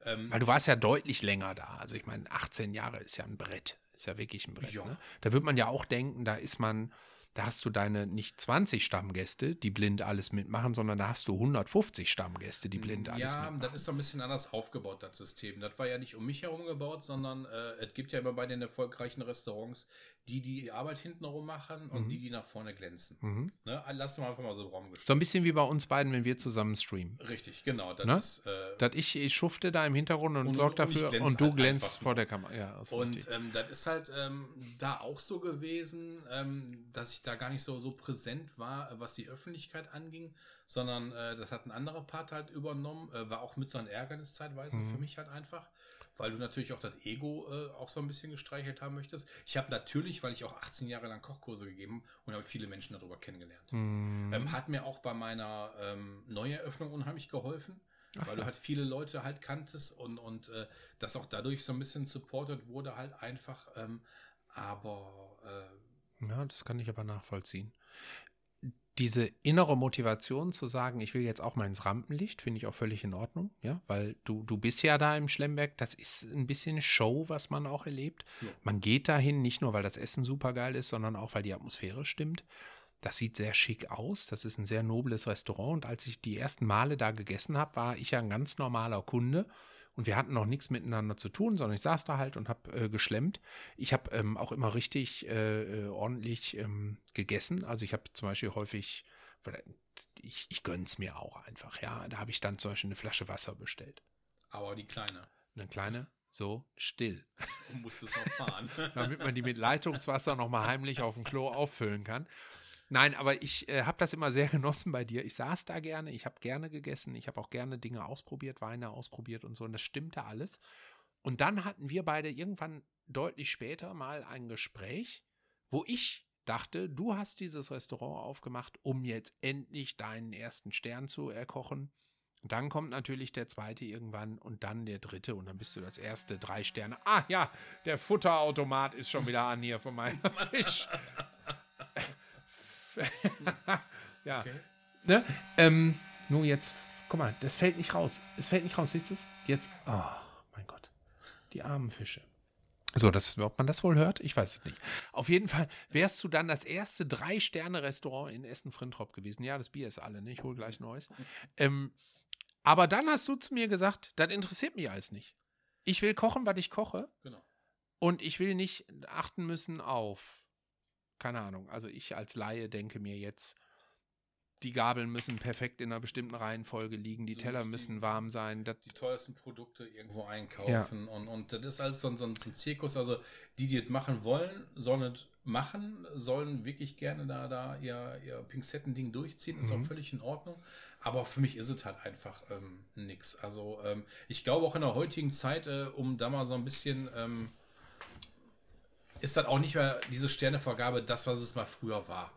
Speaker 2: Ähm, Weil du warst ja deutlich länger da. Also ich meine, 18 Jahre ist ja ein Brett. Ist ja wirklich ein Brett. Ne? Da wird man ja auch denken, da ist man da hast du deine nicht 20 Stammgäste, die blind alles mitmachen, sondern da hast du 150 Stammgäste, die blind alles
Speaker 3: Ja,
Speaker 2: mitmachen.
Speaker 3: das ist so ein bisschen anders aufgebaut, das System. Das war ja nicht um mich herum gebaut, sondern äh, es gibt ja immer bei den erfolgreichen Restaurants die, die die Arbeit hintenrum machen und
Speaker 2: Mhm.
Speaker 3: die, die nach vorne glänzen.
Speaker 2: Mhm.
Speaker 3: Ne? Lass mal einfach mal so im Raum
Speaker 2: So ein bisschen wie bei uns beiden, wenn wir zusammen streamen.
Speaker 3: Richtig, genau. Das
Speaker 2: Ne?
Speaker 3: ist, äh,
Speaker 2: Dass ich, ich schufte da im Hintergrund und,
Speaker 3: Und-
Speaker 2: sorge
Speaker 3: und
Speaker 2: dafür
Speaker 3: glänze
Speaker 2: und du
Speaker 3: halt
Speaker 2: glänzt vor der Kamera. Ja,
Speaker 3: Und ähm, das ist halt ähm, da auch so gewesen, ähm, dass ich da gar nicht so, so präsent war, was die Öffentlichkeit anging, sondern äh, das hat ein anderer Part halt übernommen, äh, war auch mit so einer Ärgernis zeitweise
Speaker 2: Mhm.
Speaker 3: für mich halt einfach, weil du natürlich auch das Ego äh, auch so ein bisschen gestreichelt haben möchtest. Ich habe natürlich, weil ich auch 18 Jahre lang Kochkurse gegeben und habe viele Menschen darüber kennengelernt.
Speaker 2: Mhm.
Speaker 3: Ähm, hat mir auch bei meiner ähm, Neueröffnung unheimlich geholfen,
Speaker 2: Ach
Speaker 3: weil
Speaker 2: ja.
Speaker 3: du halt viele Leute halt kanntest und, und äh, das auch dadurch so ein bisschen supported wurde halt einfach. Ähm, aber äh,
Speaker 2: Ja, das kann ich aber nachvollziehen. Diese innere Motivation zu sagen, ich will jetzt auch mal ins Rampenlicht, finde ich auch völlig in Ordnung, ja, weil du, du bist ja da im Schlemberg, das ist ein bisschen Show, was man auch erlebt.
Speaker 3: Ja.
Speaker 2: Man geht dahin, nicht nur, weil das Essen super geil ist, sondern auch, weil die Atmosphäre stimmt. Das sieht sehr schick aus, das ist ein sehr nobles Restaurant und als ich die ersten Male da gegessen habe, war ich ja ein ganz normaler Kunde und wir hatten noch nichts miteinander zu tun, sondern ich saß da halt und habe äh, geschlemmt. Ich habe ähm, auch immer richtig äh, äh, ordentlich ähm, gegessen. Also ich habe zum Beispiel häufig, ich, ich gönn's mir auch einfach, ja. Da habe ich dann zum Beispiel eine Flasche Wasser bestellt.
Speaker 3: aber die Kleine.
Speaker 2: Eine kleine, so still.
Speaker 3: Du musstest noch fahren. *laughs*
Speaker 2: damit man die mit Leitungswasser nochmal heimlich auf dem Klo auffüllen kann. Nein, aber ich äh, habe das immer sehr *laughs* genossen bei dir. Ich saß da gerne, ich habe gerne gegessen, ich habe auch gerne Dinge ausprobiert, Weine ausprobiert und so. Und das stimmte alles. Und dann hatten wir beide irgendwann deutlich später mal ein Gespräch, wo ich dachte, du hast dieses Restaurant aufgemacht, um jetzt endlich deinen ersten Stern zu erkochen. Und dann kommt natürlich der zweite irgendwann und dann der dritte und dann bist du das erste drei Sterne. Ah ja, der Futterautomat ist schon wieder an hier von meinem *laughs* Fisch. *laughs* ja.
Speaker 3: Okay.
Speaker 2: Ne? Ähm, nur jetzt, guck mal, das fällt nicht raus. Es fällt nicht raus, siehst du es? Jetzt, oh mein Gott, die armen Fische. So, das, ob man das wohl hört, ich weiß es nicht. Auf jeden Fall wärst du dann das erste Drei-Sterne-Restaurant in Essen-Frintrop gewesen. Ja, das Bier ist alle, ne? Ich hole gleich neues. Ähm, aber dann hast du zu mir gesagt, das interessiert mich alles nicht. Ich will kochen, was ich koche.
Speaker 3: Genau.
Speaker 2: Und ich will nicht achten müssen auf, keine Ahnung, also ich als Laie denke mir jetzt, die Gabeln müssen perfekt in einer bestimmten Reihenfolge liegen, die
Speaker 3: So
Speaker 2: Teller
Speaker 3: müssen die-
Speaker 2: müssen warm sein.
Speaker 3: Die teuersten Produkte irgendwo einkaufen und, und das ist alles so, ein- so, ein- so ein Zirkus. Also die, die es machen wollen, sollen es machen, sollen wirklich gerne da, da ihr, ihr Pinzetten-Ding durchziehen, ist
Speaker 2: Mhm.
Speaker 3: auch völlig in Ordnung. Aber für mich ist es halt einfach ähm, nix. Also ähm, ich glaube auch in der heutigen Zeit, äh, um da mal so ein bisschen, ähm, ist das auch nicht mehr diese Sternevergabe das, was es mal früher war.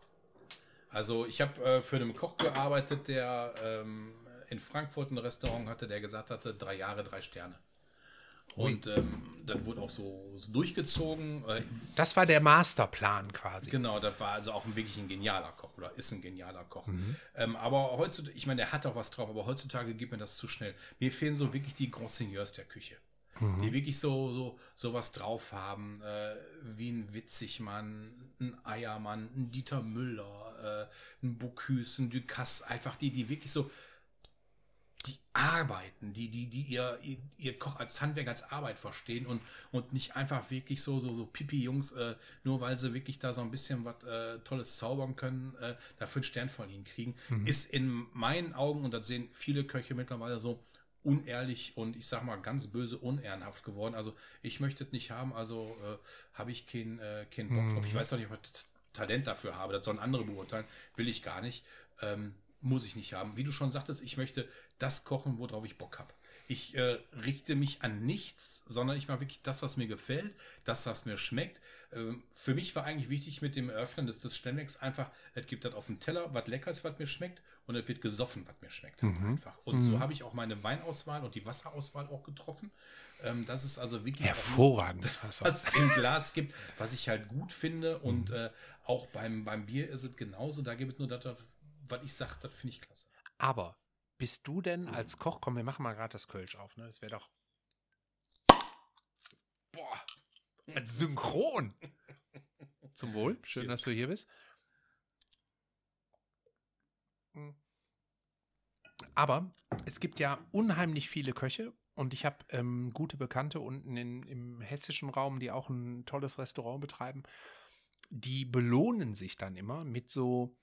Speaker 3: Also ich habe äh, für einen Koch gearbeitet, der ähm, in Frankfurt ein Restaurant hatte, der gesagt hatte, drei Jahre, drei Sterne. Und ähm, das wurde auch so, so durchgezogen. Äh,
Speaker 2: das war der Masterplan quasi.
Speaker 3: genau, das war also auch ein, wirklich ein genialer Koch oder ist ein genialer Koch. Ähm, aber heutzutage, ich meine, der hat auch was drauf, aber heutzutage geht mir das zu schnell. Mir fehlen so wirklich die Grand Seigneurs der Küche. Die wirklich so, so, so was drauf haben, äh, wie ein Witzigmann, ein Eiermann, ein Dieter Müller, äh, ein Bocuse, ein Ducasse, einfach die, die wirklich so, die arbeiten, die, die, die ihr, ihr, ihr Koch als Handwerk, als Arbeit verstehen und, und nicht einfach wirklich so, so, so Pipi-Jungs, äh, nur weil sie wirklich da so ein bisschen was äh, Tolles zaubern können, äh, dafür einen Stern von ihnen kriegen, ist in meinen Augen, und das sehen viele Köche mittlerweile so, unehrlich und ich sag mal ganz böse unehrenhaft geworden. Also ich möchte es nicht haben, also äh, habe ich keinen äh, kein Bock drauf. Ich weiß doch nicht, ob ich Talent dafür habe. Das sollen andere beurteilen. Will ich gar nicht. Ähm, muss ich nicht haben. Wie du schon sagtest, ich möchte das kochen, worauf ich Bock habe. Ich äh, richte mich an nichts, sondern ich mache wirklich das, was mir gefällt, das, was mir schmeckt. Ähm, für mich war eigentlich wichtig mit dem Eröffnen des, des Stemmecks einfach, es gibt das auf dem Teller, was lecker ist, was mir schmeckt und es wird gesoffen, was mir schmeckt. Einfach. Und so habe ich auch meine Weinauswahl und die Wasserauswahl auch getroffen. Ähm, das ist also wirklich
Speaker 2: Hervorragendes *laughs* Wasser.
Speaker 3: was es im Glas gibt, was ich halt gut finde. Und äh, auch beim, beim Bier ist es genauso. Da gibt es nur das, was ich sage, das finde ich klasse.
Speaker 2: Aber bist du denn als Koch, komm, wir machen mal gerade das Kölsch auf, ne? Das wäre doch. Boah, als synchron. *laughs* Zum Wohl, schön,
Speaker 3: Cheers.
Speaker 2: dass du hier bist. Hm. Aber es gibt ja unheimlich viele Köche und ich habe ähm, gute Bekannte unten in, im hessischen Raum, die auch ein tolles Restaurant betreiben. Die belohnen sich dann immer mit so,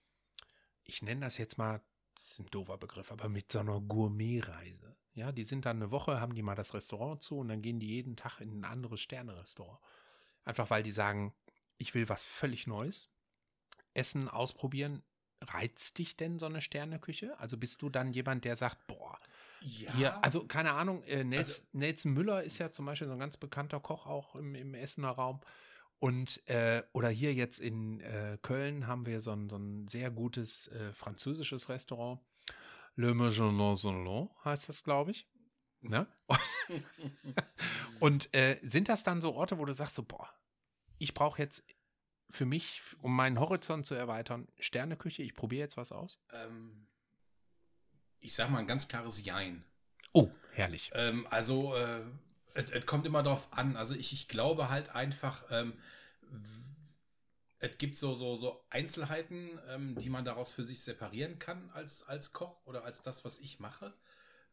Speaker 2: ich nenne das jetzt mal, das ist ein doofer Begriff, aber mit so einer Gourmetreise. Ja, die sind dann eine Woche, haben die mal das Restaurant zu und dann gehen die jeden Tag in ein anderes Sterne-Restaurant. Einfach weil die sagen, ich will was völlig Neues. Essen ausprobieren. Reizt dich denn so eine Sterneküche? Also bist du dann jemand, der sagt, boah,
Speaker 3: Ja,
Speaker 2: hier, also keine Ahnung, äh, Nels,
Speaker 3: Also-
Speaker 2: Nelson Müller ist ja zum Beispiel so ein ganz bekannter Koch auch im, im Essener Raum. Und, äh, oder hier jetzt in äh, Köln haben wir so ein, so ein sehr gutes äh, französisches Restaurant. Le Maison Salon heißt das, glaube ich. Ne? *laughs* Und äh, sind das dann so Orte, wo du sagst, so, boah, ich brauche jetzt für mich, um meinen Horizont zu erweitern, Sterneküche, ich probiere jetzt was aus?
Speaker 3: ähm, ich sag mal ein ganz klares Jein.
Speaker 2: Oh, herrlich.
Speaker 3: Ähm, also, äh, es kommt immer darauf an. Also, ich, ich glaube halt einfach, ähm, es gibt so, so, so Einzelheiten, ähm, die man daraus für sich separieren kann als, als Koch oder als das, was ich mache.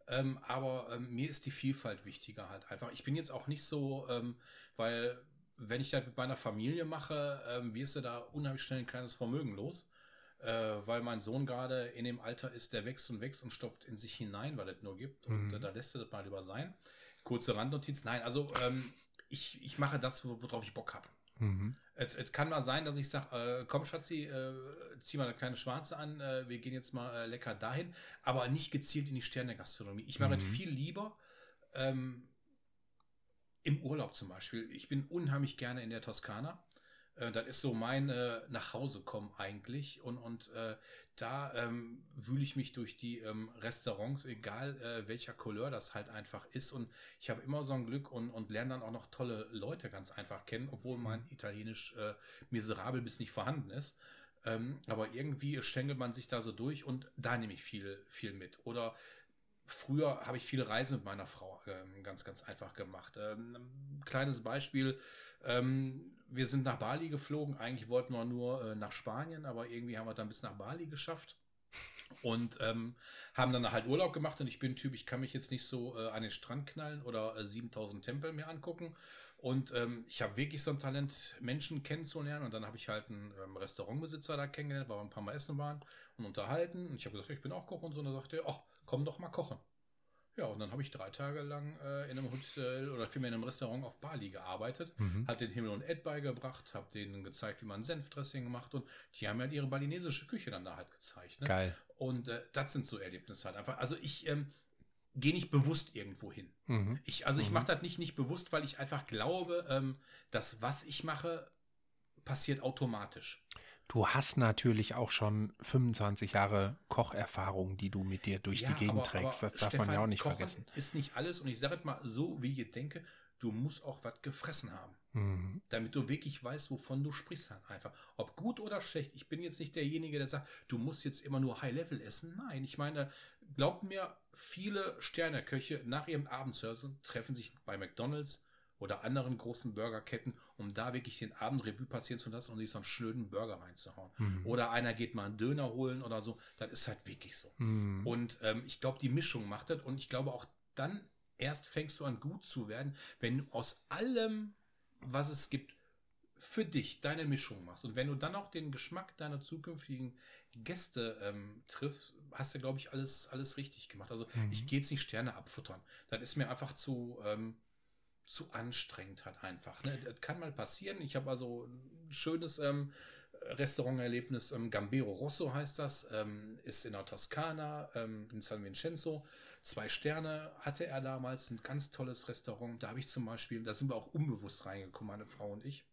Speaker 3: Ähm, aber ähm, mir ist die Vielfalt wichtiger halt einfach. Ich bin jetzt auch nicht so, weil wenn ich das mit meiner Familie mache, ähm, wirst du da unheimlich schnell ein kleines Vermögen los. Äh, weil mein Sohn gerade in dem Alter ist, der wächst und wächst und stopft in sich hinein, weil es nur gibt. Und
Speaker 2: Mhm.
Speaker 3: äh, da lässt er das mal lieber sein. Kurze Randnotiz. Nein, also ähm, ich, ich mache das, wo- worauf ich Bock habe.
Speaker 2: Mhm.
Speaker 3: Es, es kann mal sein, dass ich sage, äh, komm Schatzi, äh, zieh mal eine kleine Schwarze an, äh, wir gehen jetzt mal äh, lecker dahin, aber nicht gezielt in die Sterne-Gastronomie. Ich mache es
Speaker 2: Mhm.
Speaker 3: viel lieber ähm, im Urlaub zum Beispiel. Ich bin unheimlich gerne in der Toskana. Äh, das ist so mein äh, Nachhausekommen eigentlich. Und, und äh, da ähm, wühle ich mich durch die ähm, Restaurants, egal äh, welcher Couleur das halt einfach ist. Und ich habe immer so ein Glück und, und lerne dann auch noch tolle Leute ganz einfach kennen, obwohl mein Italienisch äh, miserabel bis nicht vorhanden ist. Ähm, aber irgendwie schenkelt man sich da so durch und da nehme ich viel, viel mit. Oder früher habe ich viele Reisen mit meiner Frau ähm, ganz, ganz einfach gemacht. Ähm, ein kleines Beispiel. Ähm, wir sind nach Bali geflogen. Eigentlich wollten wir nur äh, nach Spanien, aber irgendwie haben wir dann bis nach Bali geschafft. Und ähm, haben dann halt Urlaub gemacht und ich bin Typ, ich kann mich jetzt nicht so äh, an den Strand knallen oder äh, 7000 Tempel mir angucken. Und ähm, ich habe wirklich so ein Talent, Menschen kennenzulernen. Und dann habe ich halt einen ähm, Restaurantbesitzer da kennengelernt, weil wir ein paar Mal essen waren und unterhalten. Und ich habe gesagt, ich bin auch Koch und so. Und dann sagte er, ach, komm doch mal kochen. Ja, und dann habe ich drei Tage lang äh, in einem Hotel oder vielmehr in einem Restaurant auf Bali gearbeitet.
Speaker 2: Mhm.
Speaker 3: Hat den Himmel und Ed beigebracht, habe denen gezeigt, wie man Senfdressing macht. Und die haben ja ihre balinesische Küche dann da halt gezeigt. Ne?
Speaker 2: Geil.
Speaker 3: Und äh, das sind so Erlebnisse halt einfach. Also ich ähm, gehe nicht bewusst irgendwo hin.
Speaker 2: Mhm.
Speaker 3: Ich, also ich
Speaker 2: Mhm.
Speaker 3: mache das nicht, nicht bewusst, weil ich einfach glaube, ähm, dass was ich mache, passiert automatisch.
Speaker 2: Du hast natürlich auch schon 25 Jahre Kocherfahrung, die du mit dir durch
Speaker 3: Ja,
Speaker 2: die Gegend
Speaker 3: aber-
Speaker 2: trägst. das darf man
Speaker 3: Stefan,
Speaker 2: ja auch nicht
Speaker 3: Kochen
Speaker 2: vergessen.
Speaker 3: Ist nicht alles und ich sage mal so, wie ich denke, du musst auch was gefressen haben.
Speaker 2: Mhm.
Speaker 3: damit du wirklich weißt, wovon du sprichst halt einfach. Ob gut oder schlecht. Ich bin jetzt nicht derjenige, der sagt, du musst jetzt immer nur High-Level essen. Nein, ich meine, glaubt mir, viele Sterneköche nach ihrem Abendservice treffen sich bei McDonalds oder anderen großen Burgerketten, um da wirklich den Abend Revue passieren zu lassen und sich so einen schnöden Burger reinzuhauen.
Speaker 2: Mhm.
Speaker 3: Oder einer geht mal einen Döner holen oder so. Das ist halt wirklich so.
Speaker 2: Mhm.
Speaker 3: Und ähm, ich glaube, die Mischung macht das. Und ich glaube, auch dann erst fängst du an, gut zu werden, wenn du aus allem, was es gibt, für dich deine Mischung machst. Und wenn du dann auch den Geschmack deiner zukünftigen Gäste ähm, triffst, hast du, glaube ich, alles, alles richtig gemacht. Also
Speaker 2: Mhm.
Speaker 3: ich gehe jetzt nicht Sterne abfuttern. Das ist mir einfach zu, ähm, zu anstrengend halt einfach. Ne? Das kann mal passieren. Ich habe also ein schönes ähm, Restauranterlebnis. Ähm, Gambero Rosso heißt das. Ähm, ist in der Toskana, ähm, in San Vincenzo. Zwei Sterne hatte er damals. Ein ganz tolles Restaurant. Da habe ich zum Beispiel, da sind wir auch unbewusst reingekommen, meine Frau und ich.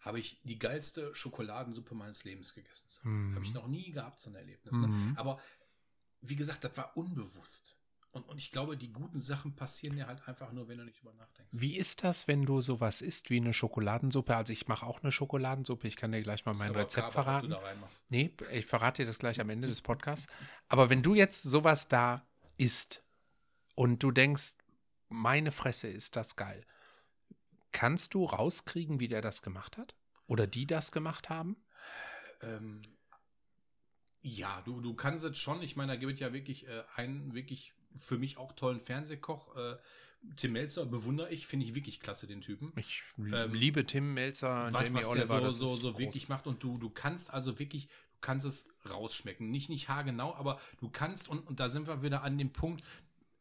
Speaker 3: Habe ich die geilste Schokoladensuppe meines Lebens gegessen.
Speaker 2: Mhm.
Speaker 3: Habe ich noch nie gehabt, so ein Erlebnis. Ne?
Speaker 2: Mhm.
Speaker 3: Aber wie gesagt, das war unbewusst. Und, und ich glaube, die guten Sachen passieren ja halt einfach nur, wenn du nicht drüber nachdenkst.
Speaker 2: Wie ist das, wenn du sowas isst wie eine Schokoladensuppe? Also ich mache auch eine Schokoladensuppe. Ich kann dir gleich mal mein Rezept
Speaker 3: was
Speaker 2: verraten.
Speaker 3: Du da reinmachst.
Speaker 2: Nee, ich verrate dir das gleich am Ende des Podcasts. Aber wenn du jetzt sowas da isst und du denkst, meine Fresse ist das geil, kannst du rauskriegen, wie der das gemacht hat? Oder die das gemacht haben?
Speaker 3: Ähm, Ja, du, du kannst es schon. Ich meine, da gibt es ja wirklich äh, einen wirklich für mich auch tollen Fernsehkoch. Äh, Tim Melzer bewundere ich, finde ich wirklich klasse, den Typen.
Speaker 2: Ich ähm, liebe Tim Melzer,
Speaker 3: was, Jamie was Oliver, der so, so, so wirklich macht. Und du, du kannst also wirklich, du kannst es rausschmecken. Nicht, nicht haargenau, aber du kannst, und, und da sind wir wieder an dem Punkt,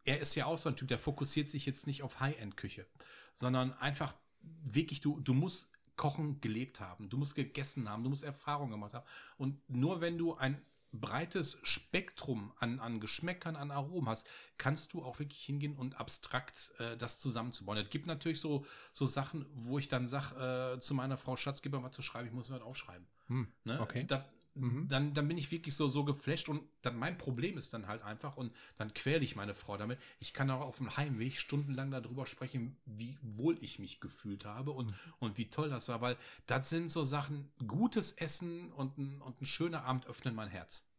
Speaker 3: er ist ja auch so ein Typ, der fokussiert sich jetzt nicht auf High-End-Küche, sondern einfach wirklich, du, du musst Kochen gelebt haben, du musst gegessen haben, du musst Erfahrung gemacht haben. Und nur wenn du ein breites Spektrum an, an Geschmäckern, an Aromen hast, kannst du auch wirklich hingehen und abstrakt äh, das zusammenzubauen. Es gibt natürlich so, so Sachen, wo ich dann sage äh, zu meiner Frau, Schatz, gib mir mal zu schreiben, ich muss mir das aufschreiben. Hm, ne? Okay. Da, mhm. dann, dann bin ich wirklich so, so geflasht und dann mein Problem ist dann halt einfach und dann quäle ich meine Frau damit. Ich kann auch auf dem Heimweg stundenlang darüber sprechen, wie wohl ich mich gefühlt habe und, mhm. und wie toll das war, weil das sind so Sachen, gutes Essen und ein, und ein schöner Abend öffnen mein Herz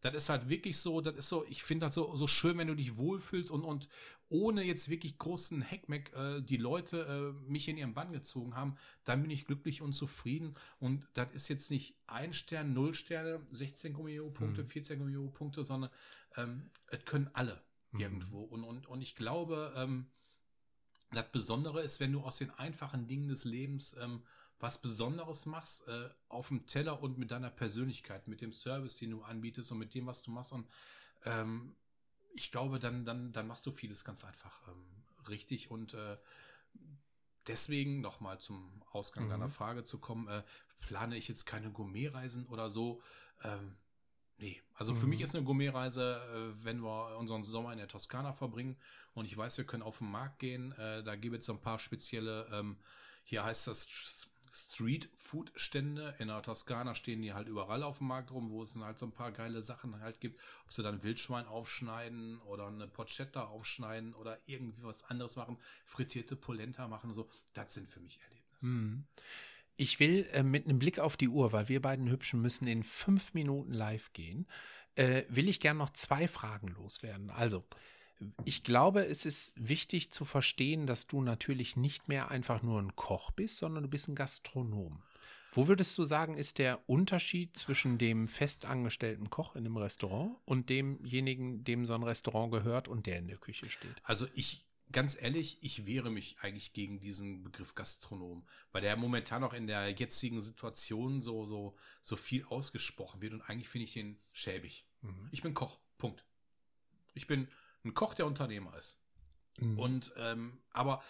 Speaker 3: das ist halt wirklich so, das ist so, ich finde das so, so schön, wenn du dich wohlfühlst und, und ohne jetzt wirklich großen Heckmeck äh, die Leute äh, mich in ihren Bann gezogen haben, dann bin ich glücklich und zufrieden. Und das ist jetzt nicht ein Stern, null Sterne, 16 Gummio-Punkte, mhm. 14 Gummio-Punkte, sondern ähm, es können alle mhm. irgendwo. Und, und, und ich glaube, ähm, das Besondere ist, wenn du aus den einfachen Dingen des Lebens ähm, was Besonderes machst äh, auf dem Teller und mit deiner Persönlichkeit, mit dem Service, den du anbietest und mit dem, was du machst. Und ähm, ich glaube, dann, dann, dann machst du vieles ganz einfach ähm, richtig. Und äh, deswegen nochmal zum Ausgang mhm. deiner Frage zu kommen, äh, plane ich jetzt keine Gourmetreisen oder so. Ähm, nee, also mhm. für mich ist eine Gourmetreise, äh, wenn wir unseren Sommer in der Toskana verbringen und ich weiß, wir können auf den Markt gehen. Äh, da gibt es ein paar spezielle, ähm, hier heißt das Street-Food-Stände. In der Toskana stehen die halt überall auf dem Markt rum, wo es dann halt so ein paar geile Sachen halt gibt. Ob sie dann Wildschwein aufschneiden oder eine Porchetta aufschneiden oder irgendwie was anderes machen, frittierte Polenta machen, so. Das sind für mich Erlebnisse.
Speaker 2: Mhm. Ich will äh, mit einem Blick auf die Uhr, weil wir beiden Hübschen müssen in fünf Minuten live gehen, äh, will ich gerne noch zwei Fragen loswerden. Also, ich glaube, es ist wichtig zu verstehen, dass du natürlich nicht mehr einfach nur ein Koch bist, sondern du bist ein Gastronom. Wo würdest du sagen, ist der Unterschied zwischen dem festangestellten Koch in einem Restaurant und demjenigen, dem so ein Restaurant gehört und der in der Küche steht?
Speaker 3: Also ich, ganz ehrlich, ich wehre mich eigentlich gegen diesen Begriff Gastronom, weil der momentan auch in der jetzigen Situation so, so, so viel ausgesprochen wird und eigentlich finde ich ihn schäbig. Mhm. Ich bin Koch, Punkt. Ich bin ein Koch, der Unternehmer ist. Mhm. Und ähm, aber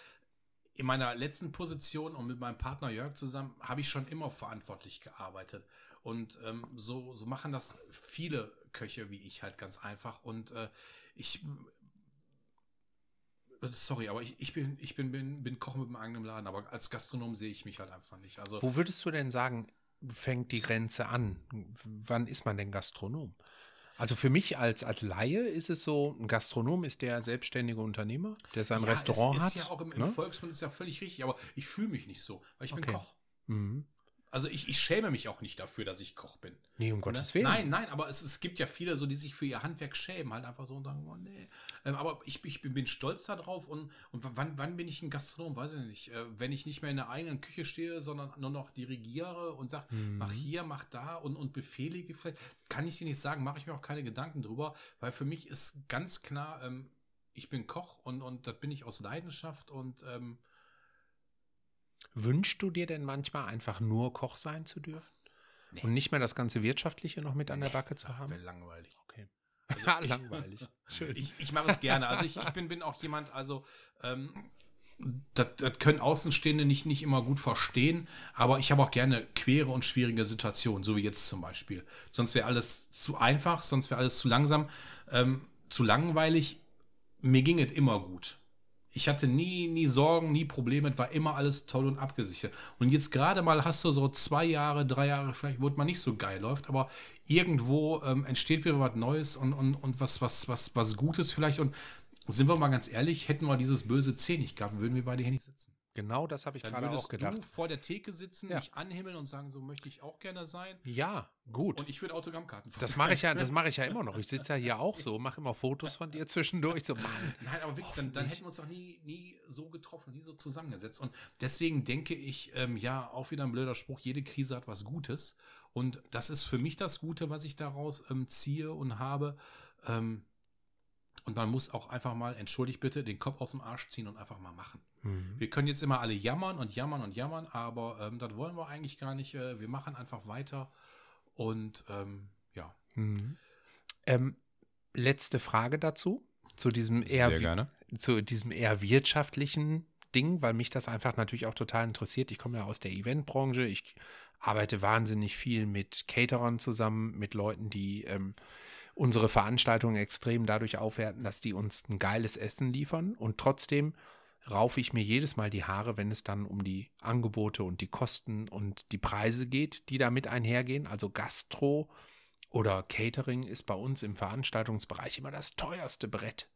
Speaker 3: in meiner letzten Position und mit meinem Partner Jörg zusammen habe ich schon immer verantwortlich gearbeitet. Und ähm, so, so machen das viele Köche wie ich halt ganz einfach. Und äh, ich sorry, aber ich, ich, bin, ich bin, bin, bin Koch mit dem eigenen Laden, aber als Gastronom sehe ich mich halt einfach nicht. Also,
Speaker 2: Wo würdest du denn sagen, fängt die Grenze an? Wann ist man denn Gastronom? Also für mich als, als Laie ist es so, ein Gastronom ist der selbstständige Unternehmer, der sein ja, Restaurant
Speaker 3: es
Speaker 2: ist
Speaker 3: hat. ja auch im, im ne? Volksmund ist ja völlig richtig, aber ich fühle mich nicht so, weil ich okay. bin Koch. Mhm. Also ich, ich schäme mich auch nicht dafür, dass ich Koch bin.
Speaker 2: Nee, um Gottes Willen.
Speaker 3: Nein, nein, aber es, es gibt ja viele, so, die sich für ihr Handwerk schämen, halt einfach so und sagen, oh, nee. Ähm, aber ich, ich bin, bin stolz darauf und, und wann, wann bin ich ein Gastronom? Weiß ich nicht. Äh, wenn ich nicht mehr in der eigenen Küche stehe, sondern nur noch dirigiere und sage, mhm. mach hier, mach da und, und befehlige vielleicht, kann ich dir nicht sagen, mache ich mir auch keine Gedanken drüber, weil für mich ist ganz klar, ähm, ich bin Koch und, und das bin ich aus Leidenschaft und ähm,
Speaker 2: Wünschst du dir denn manchmal einfach nur Koch sein zu dürfen? Nee. Und nicht mehr das ganze Wirtschaftliche noch mit an der Backe zu haben?
Speaker 3: Wäre langweilig.
Speaker 2: Okay. Also *laughs* ja, langweilig.
Speaker 3: Schön. Ich, ich mache es gerne. Also ich, ich bin, bin auch jemand, also ähm, das, das, können Außenstehende nicht, nicht immer gut verstehen, aber ich habe auch gerne quere und schwierige Situationen, so wie jetzt zum Beispiel. Sonst wäre alles zu einfach, sonst wäre alles zu langsam, ähm, zu langweilig. Mir ging es immer gut ich hatte nie, nie Sorgen, nie Probleme, war immer alles toll und abgesichert. Und jetzt gerade mal hast du so zwei Jahre, drei Jahre, vielleicht, wo es mal nicht so geil läuft, aber irgendwo ähm, entsteht wieder was Neues und, und, und was, was, was, was Gutes vielleicht. Und sind wir mal ganz ehrlich, hätten wir dieses böse C nicht gehabt, würden wir beide hier nicht sitzen.
Speaker 2: Genau das habe ich Dann gerade auch gedacht. Du
Speaker 3: vor der Theke sitzen, ja. mich anhimmeln und sagen, so möchte ich auch gerne sein.
Speaker 2: Ja, gut.
Speaker 3: Und ich würde Autogrammkarten
Speaker 2: Das mache ich ja, *laughs* das mache ich ja immer noch. Ich sitze ja hier auch so, mache immer Fotos von dir zwischendurch. So, Mann.
Speaker 3: Nein, aber wirklich, dann, dann hätten wir uns doch nie, nie so getroffen, nie so zusammengesetzt. Und deswegen denke ich, ähm, ja, auch wieder ein blöder Spruch, jede Krise hat was Gutes. Und das ist für mich das Gute, was ich daraus ähm, ziehe und habe. Ähm, und man muss auch einfach mal, entschuldigt bitte, den Kopf aus dem Arsch ziehen und einfach mal machen.
Speaker 2: Mhm.
Speaker 3: Wir können jetzt immer alle jammern und jammern und jammern, aber ähm, das wollen wir eigentlich gar nicht. Äh, wir machen einfach weiter. Und ähm, ja.
Speaker 2: Mhm. Ähm, letzte Frage dazu, zu diesem eher, zu diesem eher wirtschaftlichen Ding, weil mich das einfach natürlich auch total interessiert. Ich komme ja aus der Eventbranche, ich arbeite wahnsinnig viel mit Caterern zusammen, mit Leuten, die ähm, unsere Veranstaltungen extrem dadurch aufwerten, dass die uns ein geiles Essen liefern und trotzdem raufe ich mir jedes Mal die Haare, wenn es dann um die Angebote und die Kosten und die Preise geht, die damit einhergehen. Also Gastro oder Catering ist bei uns im Veranstaltungsbereich immer das teuerste Brett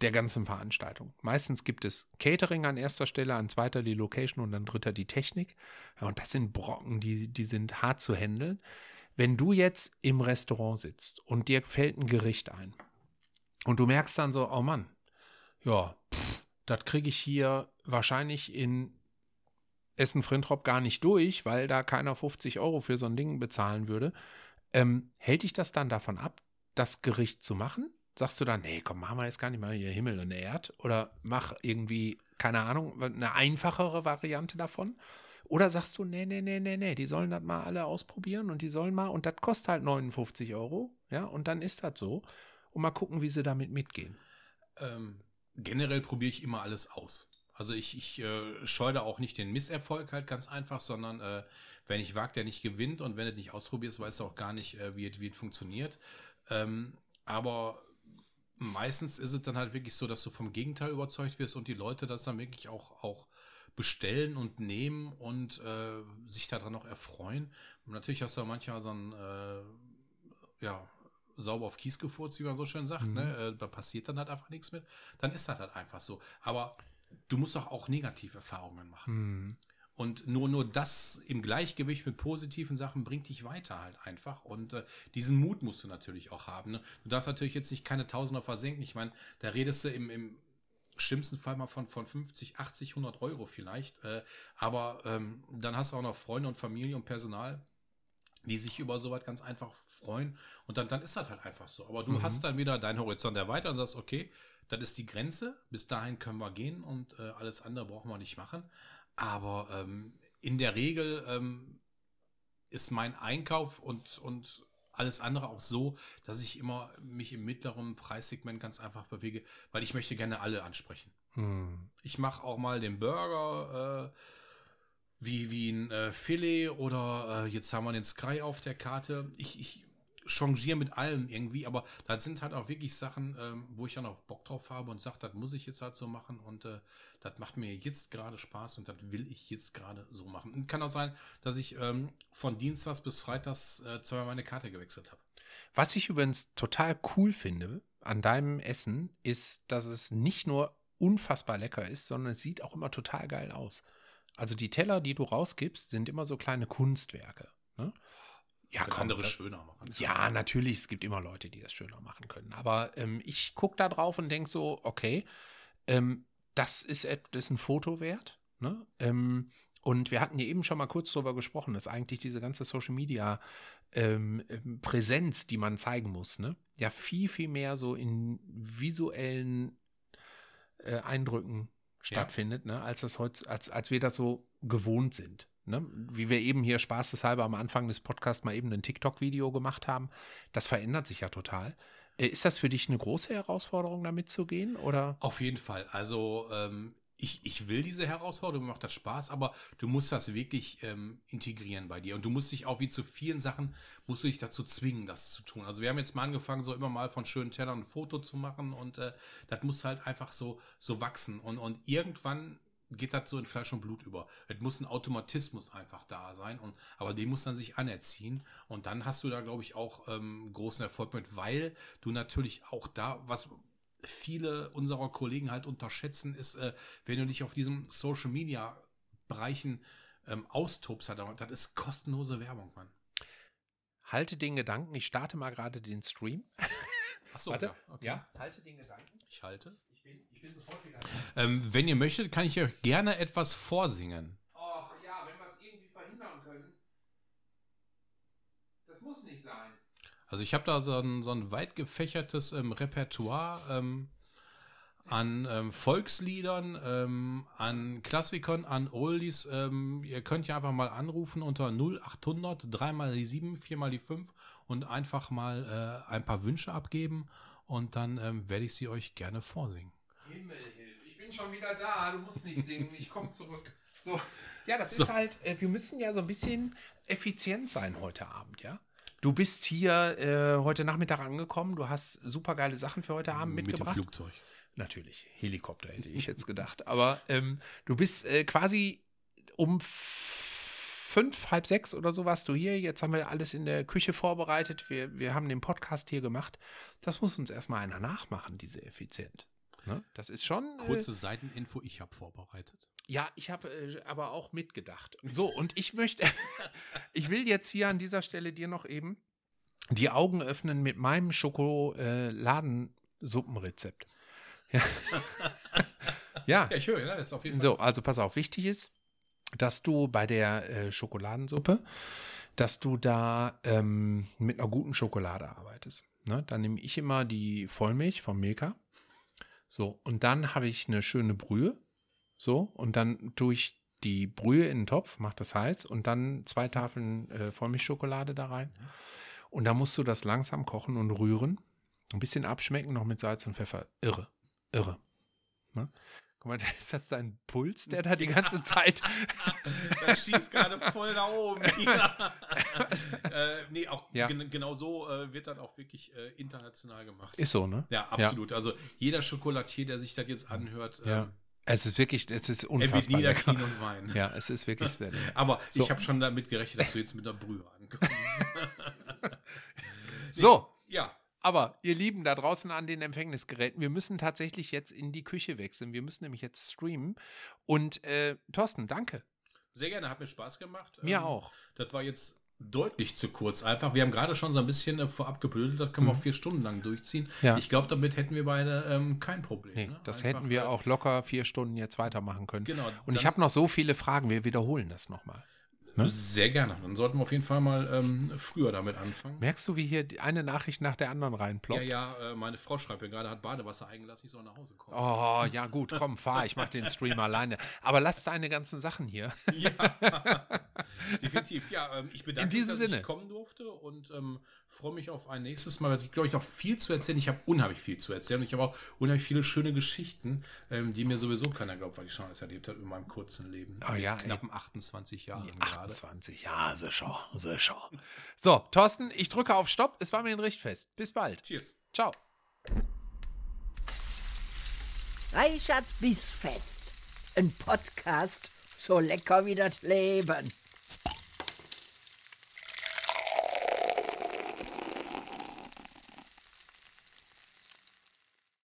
Speaker 2: der ganzen Veranstaltung. Meistens gibt es Catering an erster Stelle, an zweiter die Location und an dritter die Technik. Und das sind Brocken, die, die sind hart zu handeln. Wenn du jetzt im Restaurant sitzt und dir fällt ein Gericht ein und du merkst dann so, oh Mann, ja, das kriege ich hier wahrscheinlich in Essen-Frintrop gar nicht durch, weil da keiner 50 Euro für so ein Ding bezahlen würde. Ähm, hält dich das dann davon ab, das Gericht zu machen? Sagst du dann, nee, komm, machen wir jetzt gar nicht mal hier Himmel und Erd? Oder mach irgendwie, keine Ahnung, eine einfachere Variante davon? Oder sagst du, nee, nee, nee, nee, nee, die sollen das mal alle ausprobieren und die sollen mal, und das kostet halt 59 Euro, ja, und dann ist das so. Und mal gucken, wie sie damit mitgehen.
Speaker 3: Ähm, generell probiere ich immer alles aus. Also ich, ich äh, scheue da auch nicht den Misserfolg halt ganz einfach, sondern äh, wenn ich wagt, der nicht gewinnt und wenn du nicht ausprobierst, weißt du auch gar nicht, äh, wie es funktioniert. Ähm, aber meistens ist es dann halt wirklich so, dass du vom Gegenteil überzeugt wirst und die Leute das dann wirklich auch, auch bestellen und nehmen und äh, sich daran noch erfreuen. Und natürlich hast du manchmal so ein, äh, ja, sauber auf Kies gefurzt, wie man so schön sagt,
Speaker 2: Mhm.
Speaker 3: ne? Äh, da passiert dann halt einfach nichts mit. Dann ist das halt einfach so. Aber du musst doch auch Negativerfahrungen machen.
Speaker 2: Hm.
Speaker 3: Und nur, nur das im Gleichgewicht mit positiven Sachen bringt dich weiter halt einfach. Und äh, diesen Mut musst du natürlich auch haben. Ne? Du darfst natürlich jetzt nicht keine Tausender versenken. Ich meine, da redest du im, im schlimmsten Fall mal von, von 50, 80, 100 Euro vielleicht. Äh, aber ähm, dann hast du auch noch Freunde und Familie und Personal, die sich über sowas ganz einfach freuen. Und dann, dann ist das halt einfach so. Aber du
Speaker 2: Mhm.
Speaker 3: hast dann wieder deinen Horizont erweitert und sagst, okay, das ist die Grenze. Bis dahin können wir gehen und äh, alles andere brauchen wir nicht machen. Aber ähm, in der Regel ähm, ist mein Einkauf und, und alles andere auch so, dass ich immer mich im mittleren Preissegment ganz einfach bewege, weil ich möchte gerne alle ansprechen.
Speaker 2: Hm.
Speaker 3: Ich mache auch mal den Burger äh, wie, wie ein äh, Filet oder äh, jetzt haben wir den Sky auf der Karte. Ich, ich changiere mit allem irgendwie, aber das sind halt auch wirklich Sachen, ähm, wo ich dann auch Bock drauf habe und sage, das muss ich jetzt halt so machen und äh, das macht mir jetzt gerade Spaß und das will ich jetzt gerade so machen. Und kann auch sein, dass ich ähm, von Dienstags bis Freitags äh, zweimal meine Karte gewechselt habe.
Speaker 2: Was ich übrigens total cool finde an deinem Essen, ist, dass es nicht nur unfassbar lecker ist, sondern es sieht auch immer total geil aus. Also die Teller, die du rausgibst, sind immer so kleine Kunstwerke. Ne? Ja, komm,
Speaker 3: andere
Speaker 2: das-
Speaker 3: schöner machen.
Speaker 2: Ja, natürlich, es gibt immer Leute, die das schöner machen können. Aber ähm, ich gucke da drauf und denke so, okay, ähm, das, ist, das ist ein Foto wert. Ne? Ähm, und wir hatten ja eben schon mal kurz drüber gesprochen, dass eigentlich diese ganze Social Media ähm, ähm, Präsenz, die man zeigen muss, ne? ja viel, viel mehr so in visuellen äh, Eindrücken stattfindet, ne? als, das heutz, als, als wir das so gewohnt sind. Ne? Wie wir eben hier spaßeshalber am Anfang des Podcasts mal eben ein TikTok-Video gemacht haben, das verändert sich ja total. Äh, Ist das für dich eine große Herausforderung, damit zu gehen? Oder?
Speaker 3: Auf jeden Fall. Also ähm, ich, ich will diese Herausforderung, macht das Spaß, aber du musst das wirklich ähm, integrieren bei dir. Und du musst dich auch wie zu vielen Sachen, musst du dich dazu zwingen, das zu tun. Also wir haben jetzt mal angefangen, so immer mal von schönen Tellern ein Foto zu machen und äh, das muss halt einfach so, so wachsen. Und, und irgendwann geht das so in Fleisch und Blut über. Es muss ein Automatismus einfach da sein, und, aber den muss dann sich anerziehen. Und dann hast du da, glaube ich, auch ähm, großen Erfolg mit, weil du natürlich auch da, was viele unserer Kollegen halt unterschätzen, ist, äh, wenn du dich auf diesem Social Media Bereichen ähm, austobst, halt, das ist kostenlose Werbung, Mann.
Speaker 2: Halte den Gedanken, ich starte mal gerade den Stream.
Speaker 3: Achso,
Speaker 2: halte den Gedanken.
Speaker 3: Ich halte.
Speaker 2: Ich bin, sofort wieder.
Speaker 3: Ähm, wenn ihr möchtet, kann ich euch gerne etwas vorsingen.
Speaker 2: Och ja, wenn wir es irgendwie verhindern können. sein?
Speaker 3: Also ich habe da so ein, so ein weit gefächertes ähm, Repertoire ähm, an ähm, Volksliedern, ähm, an Klassikern, an Oldies. Ähm, ihr könnt ja einfach mal anrufen unter 0800 3 mal die 7, 4 mal die 5 und einfach mal äh, ein paar Wünsche abgeben und dann werde ich sie euch gerne vorsingen.
Speaker 2: Himmelhilf, ich bin schon wieder da, du musst nicht singen, ich komme zurück. So, ja, das
Speaker 3: So.
Speaker 2: ist halt, äh, wir müssen ja so ein bisschen effizient sein heute Abend, ja? Du bist hier äh, heute Nachmittag angekommen, du hast super geile Sachen für heute Abend
Speaker 3: Mit dem
Speaker 2: mitgebracht.
Speaker 3: Flugzeug.
Speaker 2: Natürlich, Helikopter hätte ich jetzt gedacht. Aber ähm, du bist äh, quasi um fünf, halb sechs oder so warst du hier. Jetzt haben wir alles in der Küche vorbereitet. Wir, wir haben den Podcast hier gemacht. Das muss uns erstmal einer nachmachen, diese Effizient. Ne? Das ist schon. Äh,
Speaker 3: Kurze Seiteninfo, ich habe vorbereitet.
Speaker 2: ja, ich habe äh, aber auch mitgedacht. So, und ich möchte, *laughs* ich will jetzt hier an dieser Stelle dir noch eben die Augen öffnen mit meinem Schokoladensuppenrezept. Ja. *laughs* ja.
Speaker 3: Ja, ich höre, ja, das ist auf jeden Fall.
Speaker 2: So, also pass auf, wichtig ist, dass du bei der äh, Schokoladensuppe, dass du da ähm, mit einer guten Schokolade arbeitest. Ne? Dann nehme ich immer die Vollmilch vom Milka. So, und dann habe ich eine schöne Brühe. So, und dann tue ich die Brühe in den Topf, mach das heiß und dann zwei Tafeln äh, Vollmilchschokolade da rein. Und dann musst du das langsam kochen und rühren. Ein bisschen abschmecken, noch mit Salz und Pfeffer. Irre. Irre. Ne? Mal, *laughs* ist das dein Puls, der *laughs* da die ganze Zeit. *laughs*
Speaker 3: Das schießt gerade voll da oben. Ja. äh, nee, auch
Speaker 2: Ja.
Speaker 3: gen genau so äh, wird dann auch wirklich äh, international gemacht.
Speaker 2: Ist so, ne?
Speaker 3: ja, absolut. Also jeder Schokolatier, der sich das jetzt anhört,
Speaker 2: Ja.
Speaker 3: ähm,
Speaker 2: Es ist wirklich, es ist
Speaker 3: er wird
Speaker 2: unfassbar
Speaker 3: niederknien und weinen.
Speaker 2: Ja, es ist wirklich sehr lecker.
Speaker 3: Aber
Speaker 2: So.
Speaker 3: ich habe schon damit gerechnet, dass du jetzt mit der Brühe ankommst.
Speaker 2: So,
Speaker 3: ja,
Speaker 2: aber ihr Lieben da draußen an den Empfängnisgeräten, wir müssen tatsächlich jetzt in die Küche wechseln. Wir müssen nämlich jetzt streamen. Und äh, Thorsten, danke.
Speaker 3: sehr gerne, hat mir Spaß gemacht.
Speaker 2: Mir
Speaker 3: Ähm,
Speaker 2: auch.
Speaker 3: Das war jetzt deutlich zu kurz einfach. Wir haben gerade schon so ein bisschen äh, vorab geblödelt, das können wir
Speaker 2: Mhm.
Speaker 3: auch vier Stunden lang durchziehen.
Speaker 2: Ja.
Speaker 3: Ich glaube, damit hätten wir beide ähm, kein Problem.
Speaker 2: Nee,
Speaker 3: ne?
Speaker 2: das
Speaker 3: Einfach,
Speaker 2: hätten wir
Speaker 3: äh,
Speaker 2: auch locker vier Stunden jetzt weitermachen können.
Speaker 3: Genau.
Speaker 2: Und ich habe noch so viele Fragen, wir wiederholen das nochmal. Ne?
Speaker 3: Sehr gerne. Dann sollten wir auf jeden Fall mal ähm, früher damit anfangen.
Speaker 2: Merkst du, wie hier eine Nachricht nach der anderen
Speaker 3: Ja,
Speaker 2: reinploppt?
Speaker 3: ja, äh, meine Frau schreibt mir gerade, hat Badewasser eingelassen, ich soll nach Hause kommen.
Speaker 2: Oh, ja gut, komm, fahr, ich mach den Stream *laughs* alleine. Aber lass deine ganzen Sachen hier.
Speaker 3: Ja, *laughs* definitiv. Ja, ähm, ich bedanke
Speaker 2: In diesem
Speaker 3: mich, dass
Speaker 2: Sinne.
Speaker 3: ich kommen durfte und ähm, freue mich auf ein nächstes Mal. Ich glaube, ich noch viel zu erzählen. Ich habe unheimlich viel zu erzählen. Und ich habe auch unheimlich viele schöne Geschichten, ähm, die mir sowieso keiner glaubt, weil ich schon alles erlebt habe in meinem kurzen Leben.
Speaker 2: Ah,
Speaker 3: Mit
Speaker 2: ja,
Speaker 3: knappen 28 Jahren gerade.
Speaker 2: 28, ja, sicher, sicher. So, Thorsten, ich drücke auf Stopp. Es war mir ein Richtfest. Bis bald.
Speaker 3: Cheers.
Speaker 2: Ciao.
Speaker 1: Reichards Bissfest. Ein Podcast so lecker wie das Leben.